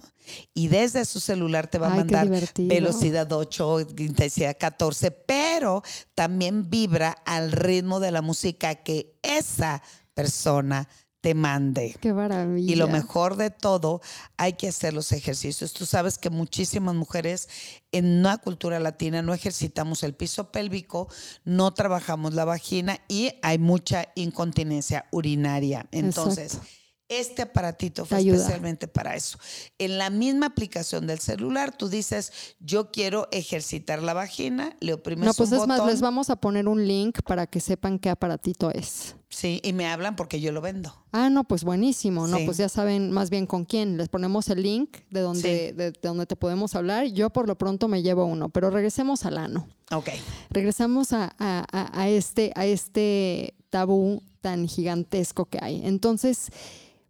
Y desde su celular te va a Ay, qué mandar velocidad 8, intensidad 14, pero también vibra al ritmo de la música que esa persona te mande. Qué maravilla. Y lo mejor de todo, hay que hacer los ejercicios. Tú sabes que muchísimas mujeres en una cultura latina no ejercitamos el piso pélvico, no trabajamos la vagina y hay mucha incontinencia urinaria. Entonces, Exacto. este aparatito fue especialmente para eso. En la misma aplicación del celular, tú dices, yo quiero ejercitar la vagina, le oprimes No, pues un es más, les vamos a poner un link para que sepan qué aparatito es. Sí, y me hablan porque yo lo vendo. Ah, no, pues buenísimo. No, Sí. pues ya saben más bien con quién. Les ponemos el link de donde, Sí. de, de donde te podemos hablar. Yo por lo pronto me llevo uno, pero regresemos al ano. Ok. Regresamos a, a- este, a este tabú tan gigantesco que hay. Entonces,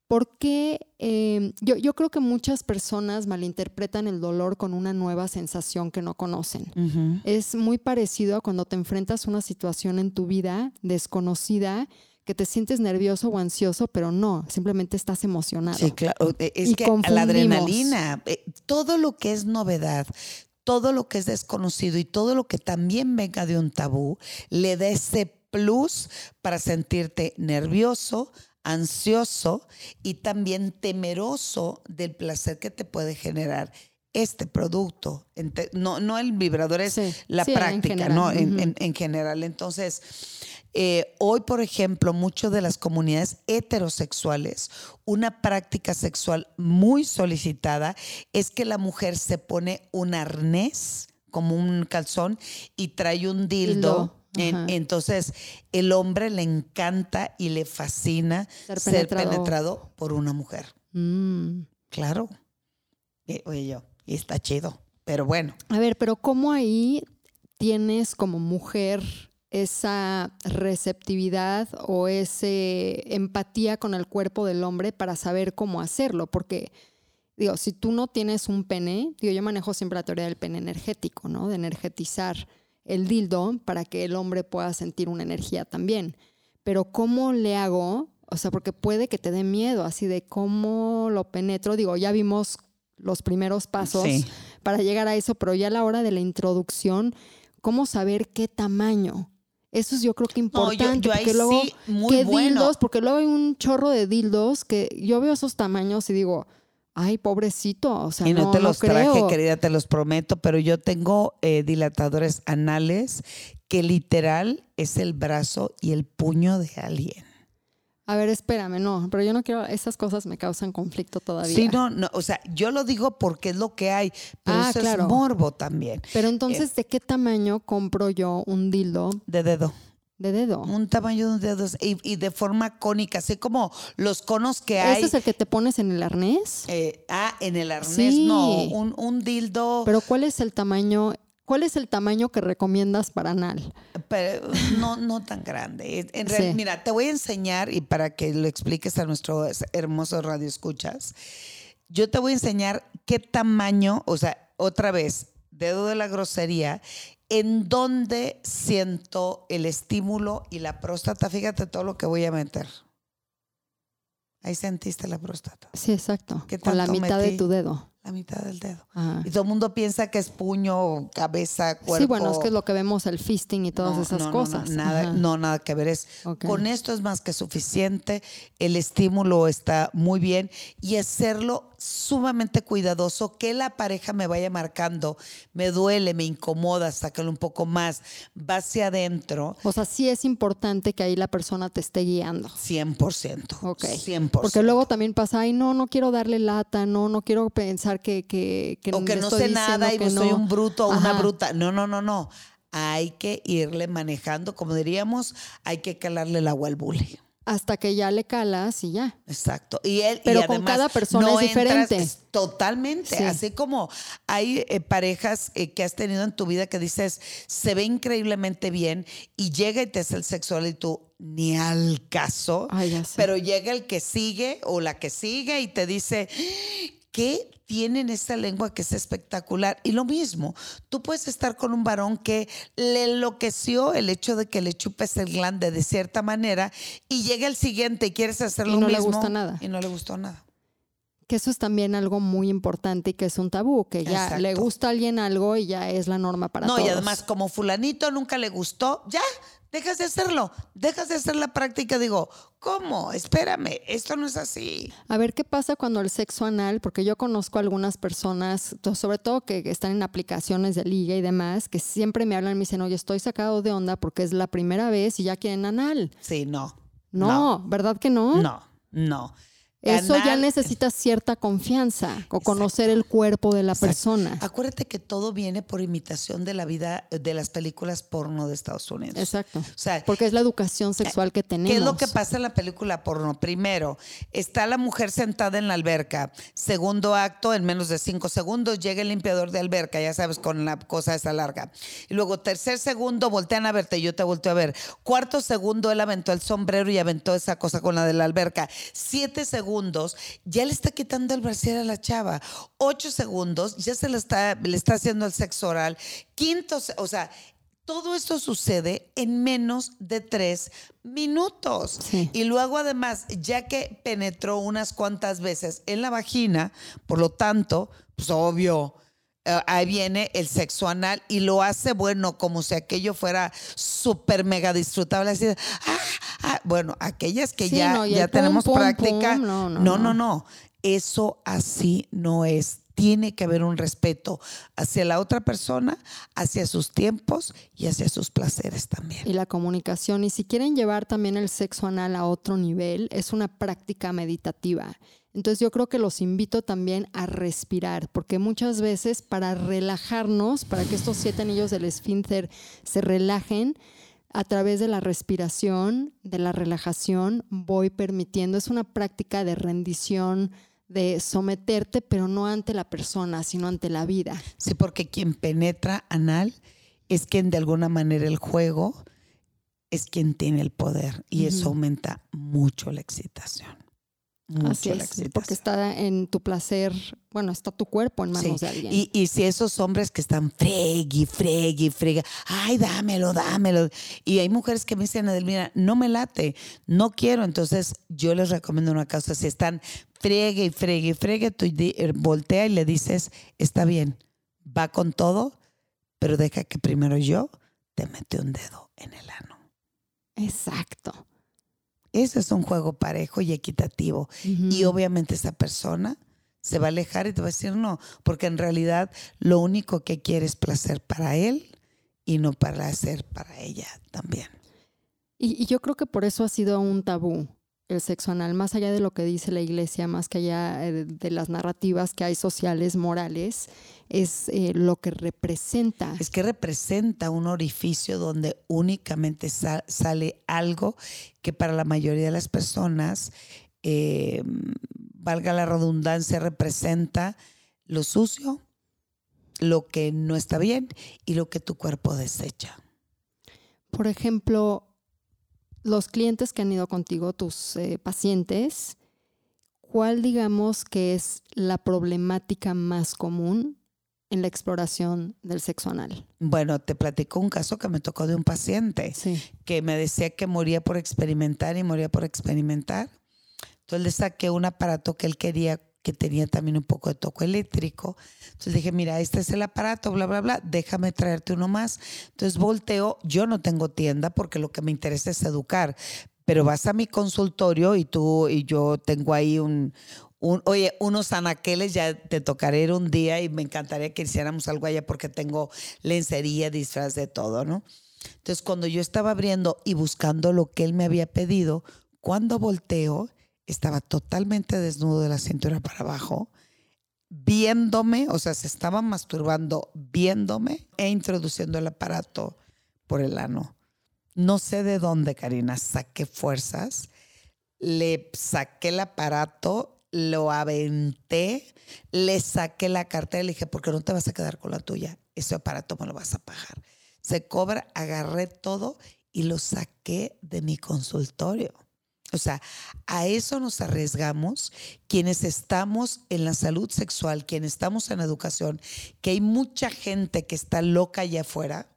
¿Por qué? eh, yo, yo creo que muchas personas malinterpretan el dolor con una nueva sensación que no conocen. Es muy parecido a cuando te enfrentas a una situación en tu vida desconocida que te sientes nervioso o ansioso, pero no, simplemente estás emocionado. Sí, claro. Eh, Es Y que la adrenalina, eh, todo lo que es novedad, todo lo que es desconocido y todo lo que también venga de un tabú, le da ese plus para sentirte nervioso, ansioso y también temeroso del placer que te puede generar este producto. No, no el vibrador, es Sí, la sí, en práctica, general, ¿no? En, en- en general. Entonces, eh, hoy, por ejemplo, muchas de las comunidades heterosexuales, una práctica sexual muy solicitada es que la mujer se pone un arnés como un calzón y trae un dildo. En- entonces, el hombre le encanta y le fascina Ser ser, penetrado. penetrado. por una mujer. Mm. Claro. Eh, oye, yo, y está chido. Pero bueno, A ver, pero ¿cómo ahí tienes como mujer esa receptividad o ese empatía con el cuerpo del hombre para saber cómo hacerlo? Porque, digo, si tú no tienes un pene, digo, yo manejo siempre la teoría del pene energético, ¿no? De energetizar el dildo para que el hombre pueda sentir una energía también. Pero ¿cómo le hago? O sea, porque puede que te dé miedo, así de cómo lo penetro. Digo, ya vimos los primeros pasos Sí. para llegar a eso, pero ya a la hora de la introducción, ¿cómo saber qué tamaño? Eso es yo creo que No, importante. yo, yo ahí porque luego, sí, muy ¿qué bueno. dildos? Porque luego hay un chorro de dildos que yo veo esos tamaños y digo, ay, pobrecito, o sea, y no, no, te los traje, creo. querida, te los prometo, pero yo tengo eh, dilatadores anales que literal es el brazo y el puño de alguien. A ver, espérame, no, pero yo no quiero, esas cosas me causan conflicto todavía. Sí, no, no, o sea, yo lo digo porque es lo que hay, pero Ah, eso claro. es morbo también. Pero Eh. entonces, ¿de qué tamaño compro yo un dildo De dedo. de dedo? Un tamaño de un dedo y, y de forma cónica, así como los conos que hay. ¿Ese es el que te pones en el arnés? eh, ah, en el arnés, Sí. no, un, un dildo. Pero ¿cuál es el tamaño? ¿Cuál es el tamaño que recomiendas para anal? pero no, no tan grande. En Sí. real- mira, te voy a enseñar y para que lo expliques a nuestro hermoso radio escuchas, yo te voy a enseñar qué tamaño, o sea, otra vez, dedo de la grosería, en dónde siento el estímulo y la próstata. Fíjate todo lo que voy a meter. Ahí sentiste la próstata, Sí, exacto. ¿Qué Con la mitad de tu dedo. La mitad del dedo. Ajá. Y todo el mundo piensa que es puño, cabeza, cuerpo. Sí, bueno, es que es lo que vemos el fisting y todas No, esas no, cosas. No, nada, Ajá. no, nada que ver. Es. Con esto es más que suficiente. El estímulo está muy bien y hacerlo sumamente cuidadoso, que la pareja me vaya marcando, me duele, me incomoda, sácalo un poco más, va hacia adentro, O sea, sí es importante que ahí la persona te esté guiando. 100%. Ok. 100%. Porque luego también pasa, ay, no, no quiero darle lata, no, no quiero pensar que, que, que o que no sé nada y que pues soy no. un bruto o una bruta. No, no, no, no. Hay que irle manejando, como diríamos, hay que calarle el agua al bule. Hasta que ya le calas y ya. Exacto. Y él, Pero y con además cada persona no es diferente. entras- totalmente. Sí. Así como hay eh, parejas eh, que has tenido en tu vida que dices, se ve increíblemente bien y llega y te hace el sexual y tú ni al caso. Ay. Pero llega el que sigue o la que sigue y te dice, ¿qué tienen esta lengua que es espectacular? Y lo mismo, tú puedes estar con un varón que le enloqueció el hecho de que le chupes el glande de cierta manera y llega el siguiente y quieres hacer Y lo no le gusta nada. Y no le gustó nada. Que eso es también algo muy importante y que es un tabú, que ya Exacto. le gusta a alguien algo y ya es la norma para no, todos. y además, como fulanito nunca le gustó, ya, dejas de hacerlo, dejas de hacer la práctica. Digo, ¿cómo? Espérame, esto no es así. A ver qué pasa cuando el sexo anal, porque yo conozco algunas personas, sobre todo que están en aplicaciones de liga y demás, que siempre me hablan y me dicen, oye, estoy sacado de onda porque es la primera vez y ya quieren anal. Sí, no. No, ¿verdad que no? No, no. Eso ya necesita cierta confianza o conocer el cuerpo de la Exacto. persona. Acuérdate que todo viene por imitación de la vida de las películas porno de Estados Unidos. Exacto. O sea, Porque es la educación sexual que tenemos. ¿Qué es lo que pasa en la película porno? Primero, está la mujer sentada en la alberca. Segundo acto, en menos de cinco segundos, llega el limpiador de alberca, ya sabes, con la cosa esa larga. Y luego, tercer segundo, voltean a verte, yo te volteo a ver. Cuarto segundo, él aventó el sombrero y aventó esa cosa con la de la alberca. Siete segundos segundos, ya le está quitando el brasier a la chava. Ocho segundos, ya se le está, le está haciendo el sexo oral. Quinto, o sea, todo esto sucede en menos de tres minutos. Sí. Y luego además, ya que penetró unas cuantas veces en la vagina, por lo tanto, pues obvio, eh, ahí viene el sexo anal y lo hace bueno como si aquello fuera súper mega disfrutable. Así ah, ah. Bueno, aquellas que Sí, ya, no, ya pum, tenemos pum, práctica. pum, no, no, no. no, no. Eso así no es. Tiene que haber un respeto hacia la otra persona, hacia sus tiempos y hacia sus placeres también. y la comunicación. Y si quieren llevar también el sexo anal a otro nivel, es una práctica meditativa. Entonces yo creo que los invito también a respirar, porque muchas veces para relajarnos, para que estos siete anillos del esfínter se relajen, a través de la respiración, de la relajación, voy permitiendo. Es una práctica de rendición, de someterte, pero no ante la persona, sino ante la vida. Sí, porque quien penetra anal es quien de alguna manera el juego es quien tiene el poder y eso aumenta mucho la excitación. Mucho Así es, porque está en tu placer, bueno, está tu cuerpo en manos Sí, de alguien. Y, y si esos hombres que están fregui, fregui, frega, ay, dámelo, dámelo. Y hay mujeres que me dicen, Adelmira, no me late, no quiero. Entonces, yo les recomiendo una cosa. Si están fregue y fregue y fregue, tú eh, voltea y le dices, está bien, va con todo, pero deja que primero yo te mete un dedo en el ano. Exacto. Ese es un juego parejo y equitativo. Y obviamente esa persona se va a alejar y te va a decir no, porque en realidad lo único que quiere es placer para él y no placer para ella también. Y, y yo creo que por eso ha sido un tabú el sexo anal, más allá de lo que dice la iglesia, más que allá eh, de las narrativas que hay sociales, morales, es eh, lo que representa. Es que representa un orificio donde únicamente sa- sale algo que para la mayoría de las personas, eh, valga la redundancia, representa lo sucio, lo que no está bien y lo que tu cuerpo desecha. Por ejemplo, los clientes que han ido contigo, tus eh, pacientes, ¿cuál digamos que es la problemática más común en la exploración del sexo anal? Bueno, te platico un caso que me tocó de un paciente Sí. que me decía que moría por experimentar y moría por experimentar. Entonces le saqué un aparato que él quería que tenía también un poco de toco eléctrico. Entonces dije, mira, este es el aparato, bla, bla, bla, déjame traerte uno más. Entonces volteo, yo no tengo tienda porque lo que me interesa es educar, pero vas a mi consultorio y tú y yo tengo ahí un, un- oye, unos anaqueles, ya te tocaré ir un día y me encantaría que hiciéramos algo allá porque tengo lencería, disfraz de todo, ¿no? Entonces, cuando yo estaba abriendo y buscando lo que él me había pedido, cuando volteo, estaba totalmente desnudo de la cintura para abajo, viéndome, o sea, se estaba masturbando viéndome e introduciendo el aparato por el ano. No sé de dónde, Karina, saqué fuerzas, le saqué el aparato, lo aventé, le saqué la cartera y le dije, ¿por qué no te vas a quedar con la tuya? Ese aparato me lo vas a pagar. Se cobra, agarré todo y lo saqué de mi consultorio. O sea, a eso nos arriesgamos quienes estamos en la salud sexual, quienes estamos en educación, que hay mucha gente que está loca allá afuera,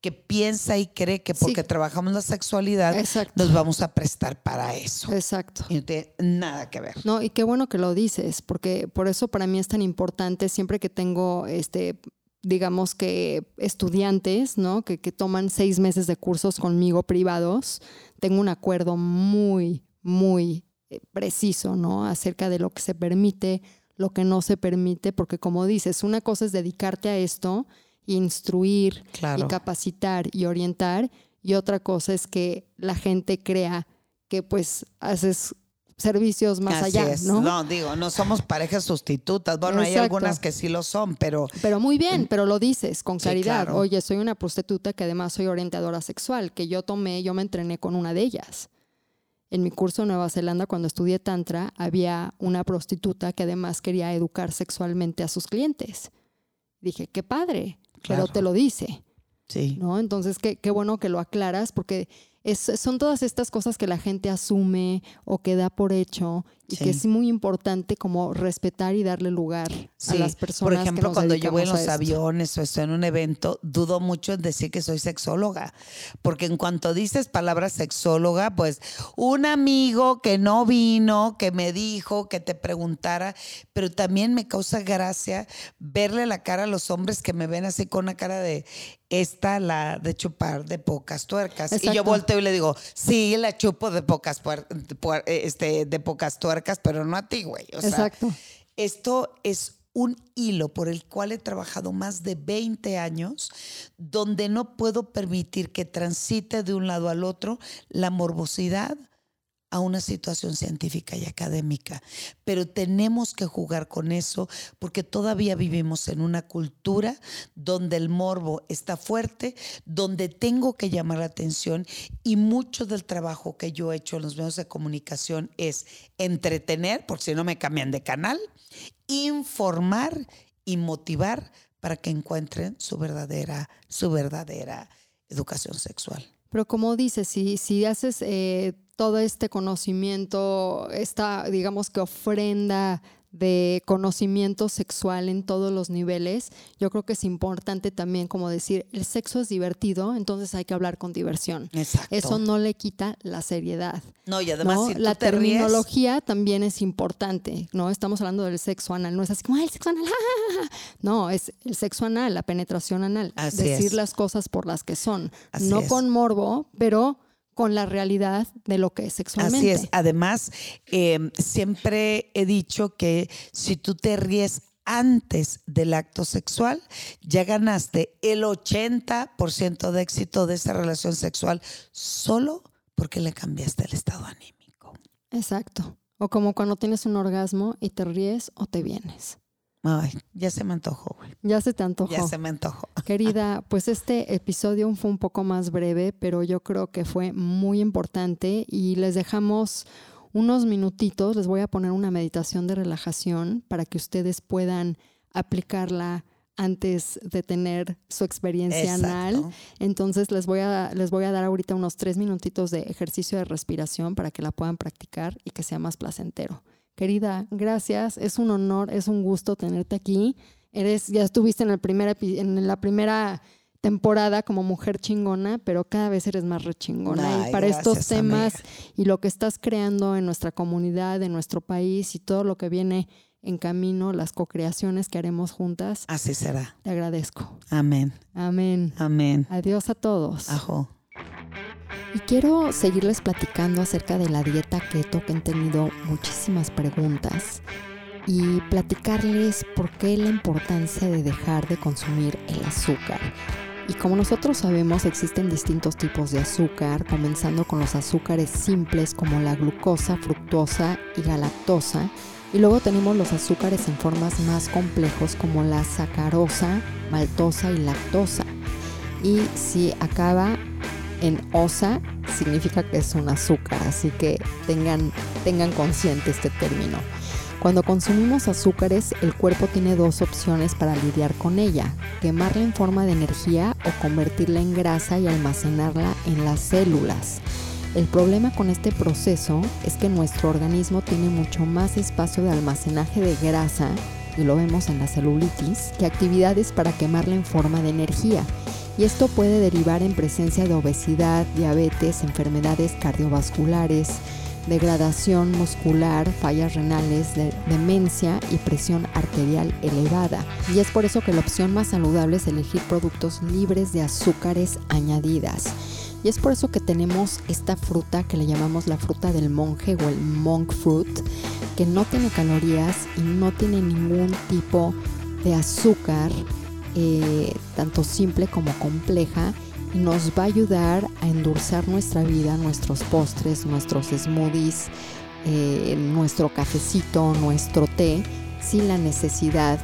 que piensa y cree que Sí. porque trabajamos la sexualidad Exacto. nos vamos a prestar para eso. Exacto. Y no tiene nada que ver. No, y qué bueno que lo dices, porque por eso para mí es tan importante siempre que tengo este digamos que estudiantes, ¿no? Que, que toman seis meses de cursos conmigo privados, tengo un acuerdo muy, muy eh, preciso, ¿no? Acerca de lo que se permite, lo que no se permite, porque como dices, una cosa es dedicarte a esto, instruir Claro. y capacitar y orientar, y otra cosa es que la gente crea que pues haces servicios más Así allá, es. ¿no? digo, no somos parejas sustitutas. Bueno, hay algunas que sí lo son, pero Pero muy bien, pero lo dices con Sí, claridad. claro. Oye, soy una prostituta que además soy orientadora sexual, que yo tomé, yo me entrené con una de ellas. En mi curso en Nueva Zelanda, cuando estudié Tantra, había una prostituta que además quería educar sexualmente a sus clientes. Dije, qué padre, Claro. pero te lo dice. sí. ¿no? Entonces, qué, qué bueno que lo aclaras porque es, son todas estas cosas que la gente asume o que da por hecho y Sí. que es muy importante como respetar y darle lugar a las personas. Por ejemplo, que nos cuando yo voy en los aviones o estoy en un evento, dudo mucho en decir que soy sexóloga. Porque en cuanto dices palabra sexóloga, pues un amigo que no vino, que me dijo, que te preguntara, pero también me causa gracia verle la cara a los hombres que me ven así con una cara de esta, la de chupar de pocas tuercas. Y yo Exacto. volteo y le digo, sí, la chupo de pocas, puer- puer- este, de pocas tuercas, pero no a ti, güey. O sea, Exacto. esto es un hilo por el cual he trabajado más de 20 años, donde no puedo permitir que transite de un lado al otro la morbosidad a una situación científica y académica. Pero tenemos que jugar con eso porque todavía vivimos en una cultura donde el morbo está fuerte, donde tengo que llamar la atención y mucho del trabajo que yo he hecho en los medios de comunicación es entretener, porque si no me cambian de canal, informar y motivar para que encuentren su verdadera, su verdadera educación sexual. Pero como dices, si, si haces eh, todo este conocimiento, esta, digamos que ofrenda de conocimiento sexual en todos los niveles, yo creo que es importante también como decir, el sexo es divertido, entonces hay que hablar con diversión. Exacto. Eso no le quita la seriedad. No, y además ¿no? si la te ríes- terminología también es importante, ¿no? Estamos hablando del sexo anal, no es así como, "Ay, el sexo anal, no, es el sexo anal, la penetración anal, Así decir es. las cosas por las que son, Así no es. con morbo, pero con la realidad de lo que es sexualmente. Así es. Además, eh, siempre he dicho que si tú te ríes antes del acto sexual, ya ganaste el 80% de éxito de esa relación sexual solo porque le cambiaste el estado anímico. Exacto. O como cuando tienes un orgasmo y te ríes o te vienes. Ay, ya se me antojó, güey. Ya se te antojó. Ya se me antojó. Querida, pues este episodio fue un poco más breve, pero yo creo que fue muy importante y les dejamos unos minutitos, les voy a poner una meditación de relajación para que ustedes puedan aplicarla antes de tener su experiencia anal. Exacto. Entonces les voy, a, les voy a dar ahorita unos tres minutitos de ejercicio de respiración para que la puedan practicar y que sea más placentero. Querida, gracias. Es un honor, es un gusto tenerte aquí. Eres, ya estuviste en, el primer epi- en la primera temporada como mujer chingona, pero cada vez eres más rechingona. Ay, y para estos temas amiga. y lo que estás creando en nuestra comunidad, en nuestro país y todo lo que viene en camino, las co-creaciones que haremos juntas, Así será. te agradezco. Amén. Amén. Amén. Adiós a todos. Ajo. Y quiero seguirles platicando acerca de la dieta keto que han tenido muchísimas preguntas y platicarles por qué la importancia de dejar de consumir el azúcar. Y como nosotros sabemos, existen distintos tipos de azúcar, comenzando con los azúcares simples como la glucosa, fructosa y galactosa. Y luego tenemos los azúcares en formas más complejos como la sacarosa, maltosa y lactosa. Y si acaba en osa, significa que es un azúcar, así que tengan, tengan consciente este término. Cuando consumimos azúcares, el cuerpo tiene dos opciones para lidiar con ella, quemarla en forma de energía o convertirla en grasa y almacenarla en las células. El problema con este proceso es que nuestro organismo tiene mucho más espacio de almacenaje de grasa, y lo vemos en la celulitis, que actividades para quemarla en forma de energía. Y esto puede derivar en presencia de obesidad, diabetes, enfermedades cardiovasculares, degradación muscular, fallas renales, de- demencia y presión arterial elevada. Y es por eso que la opción más saludable es elegir productos libres de azúcares añadidas. Y es por eso que tenemos esta fruta que le llamamos la fruta del monje o el monk fruit, que no tiene calorías y no tiene ningún tipo de azúcar, eh, tanto simple como compleja, nos va a ayudar a endulzar nuestra vida, nuestros postres, nuestros smoothies, eh, nuestro cafecito, nuestro té, sin la necesidad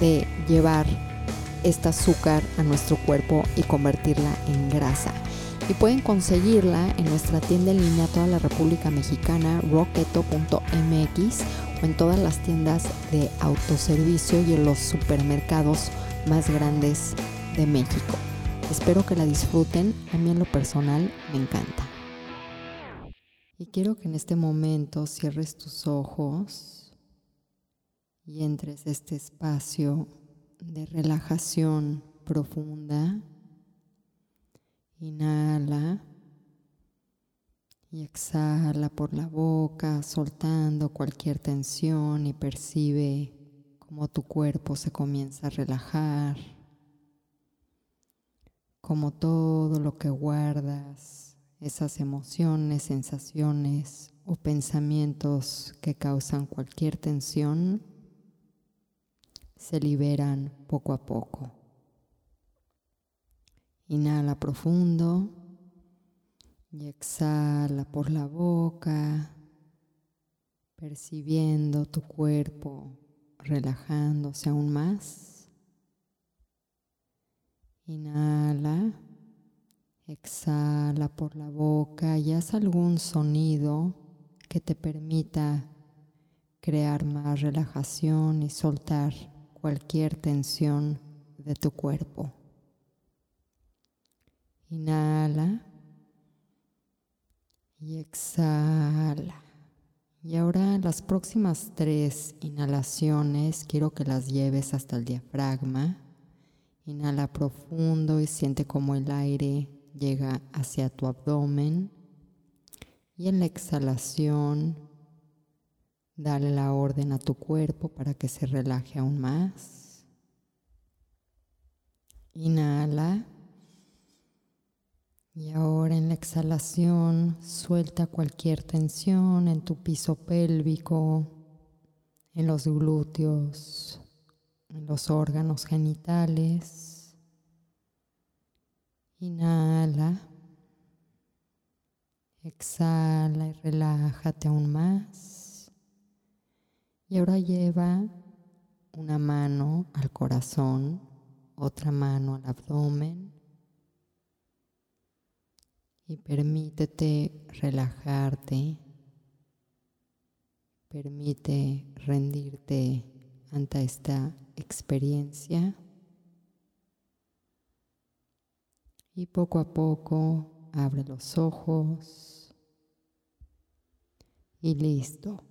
de llevar este azúcar a nuestro cuerpo y convertirla en grasa. Y pueden conseguirla en nuestra tienda en línea toda la República Mexicana, rocketo.mx o en todas las tiendas de autoservicio y en los supermercados más grandes de México. Espero que la disfruten, a mí en lo personal me encanta. Y quiero que en este momento cierres tus ojos y entres a este espacio de relajación profunda. Inhala y exhala por la boca, soltando cualquier tensión y percibe cómo tu cuerpo se comienza a relajar, como todo lo que guardas, esas emociones, sensaciones o pensamientos que causan cualquier tensión, se liberan poco a poco. Inhala profundo y exhala por la boca, percibiendo tu cuerpo relajándose aún más. Inhala, exhala por la boca y haz algún sonido que te permita crear más relajación y soltar cualquier tensión de tu cuerpo. Inhala y exhala. Y ahora las próximas tres inhalaciones quiero que las lleves hasta el diafragma. Inhala profundo y siente como el aire llega hacia tu abdomen. Y en la exhalación, dale la orden a tu cuerpo para que se relaje aún más. Inhala. Y ahora en la exhalación suelta cualquier tensión en tu piso pélvico, en los glúteos, en los órganos genitales. Inhala. Exhala y relájate aún más. Y ahora lleva una mano al corazón, otra mano al abdomen y permítete relajarte, permite rendirte ante esta experiencia y poco a poco abre los ojos y listo.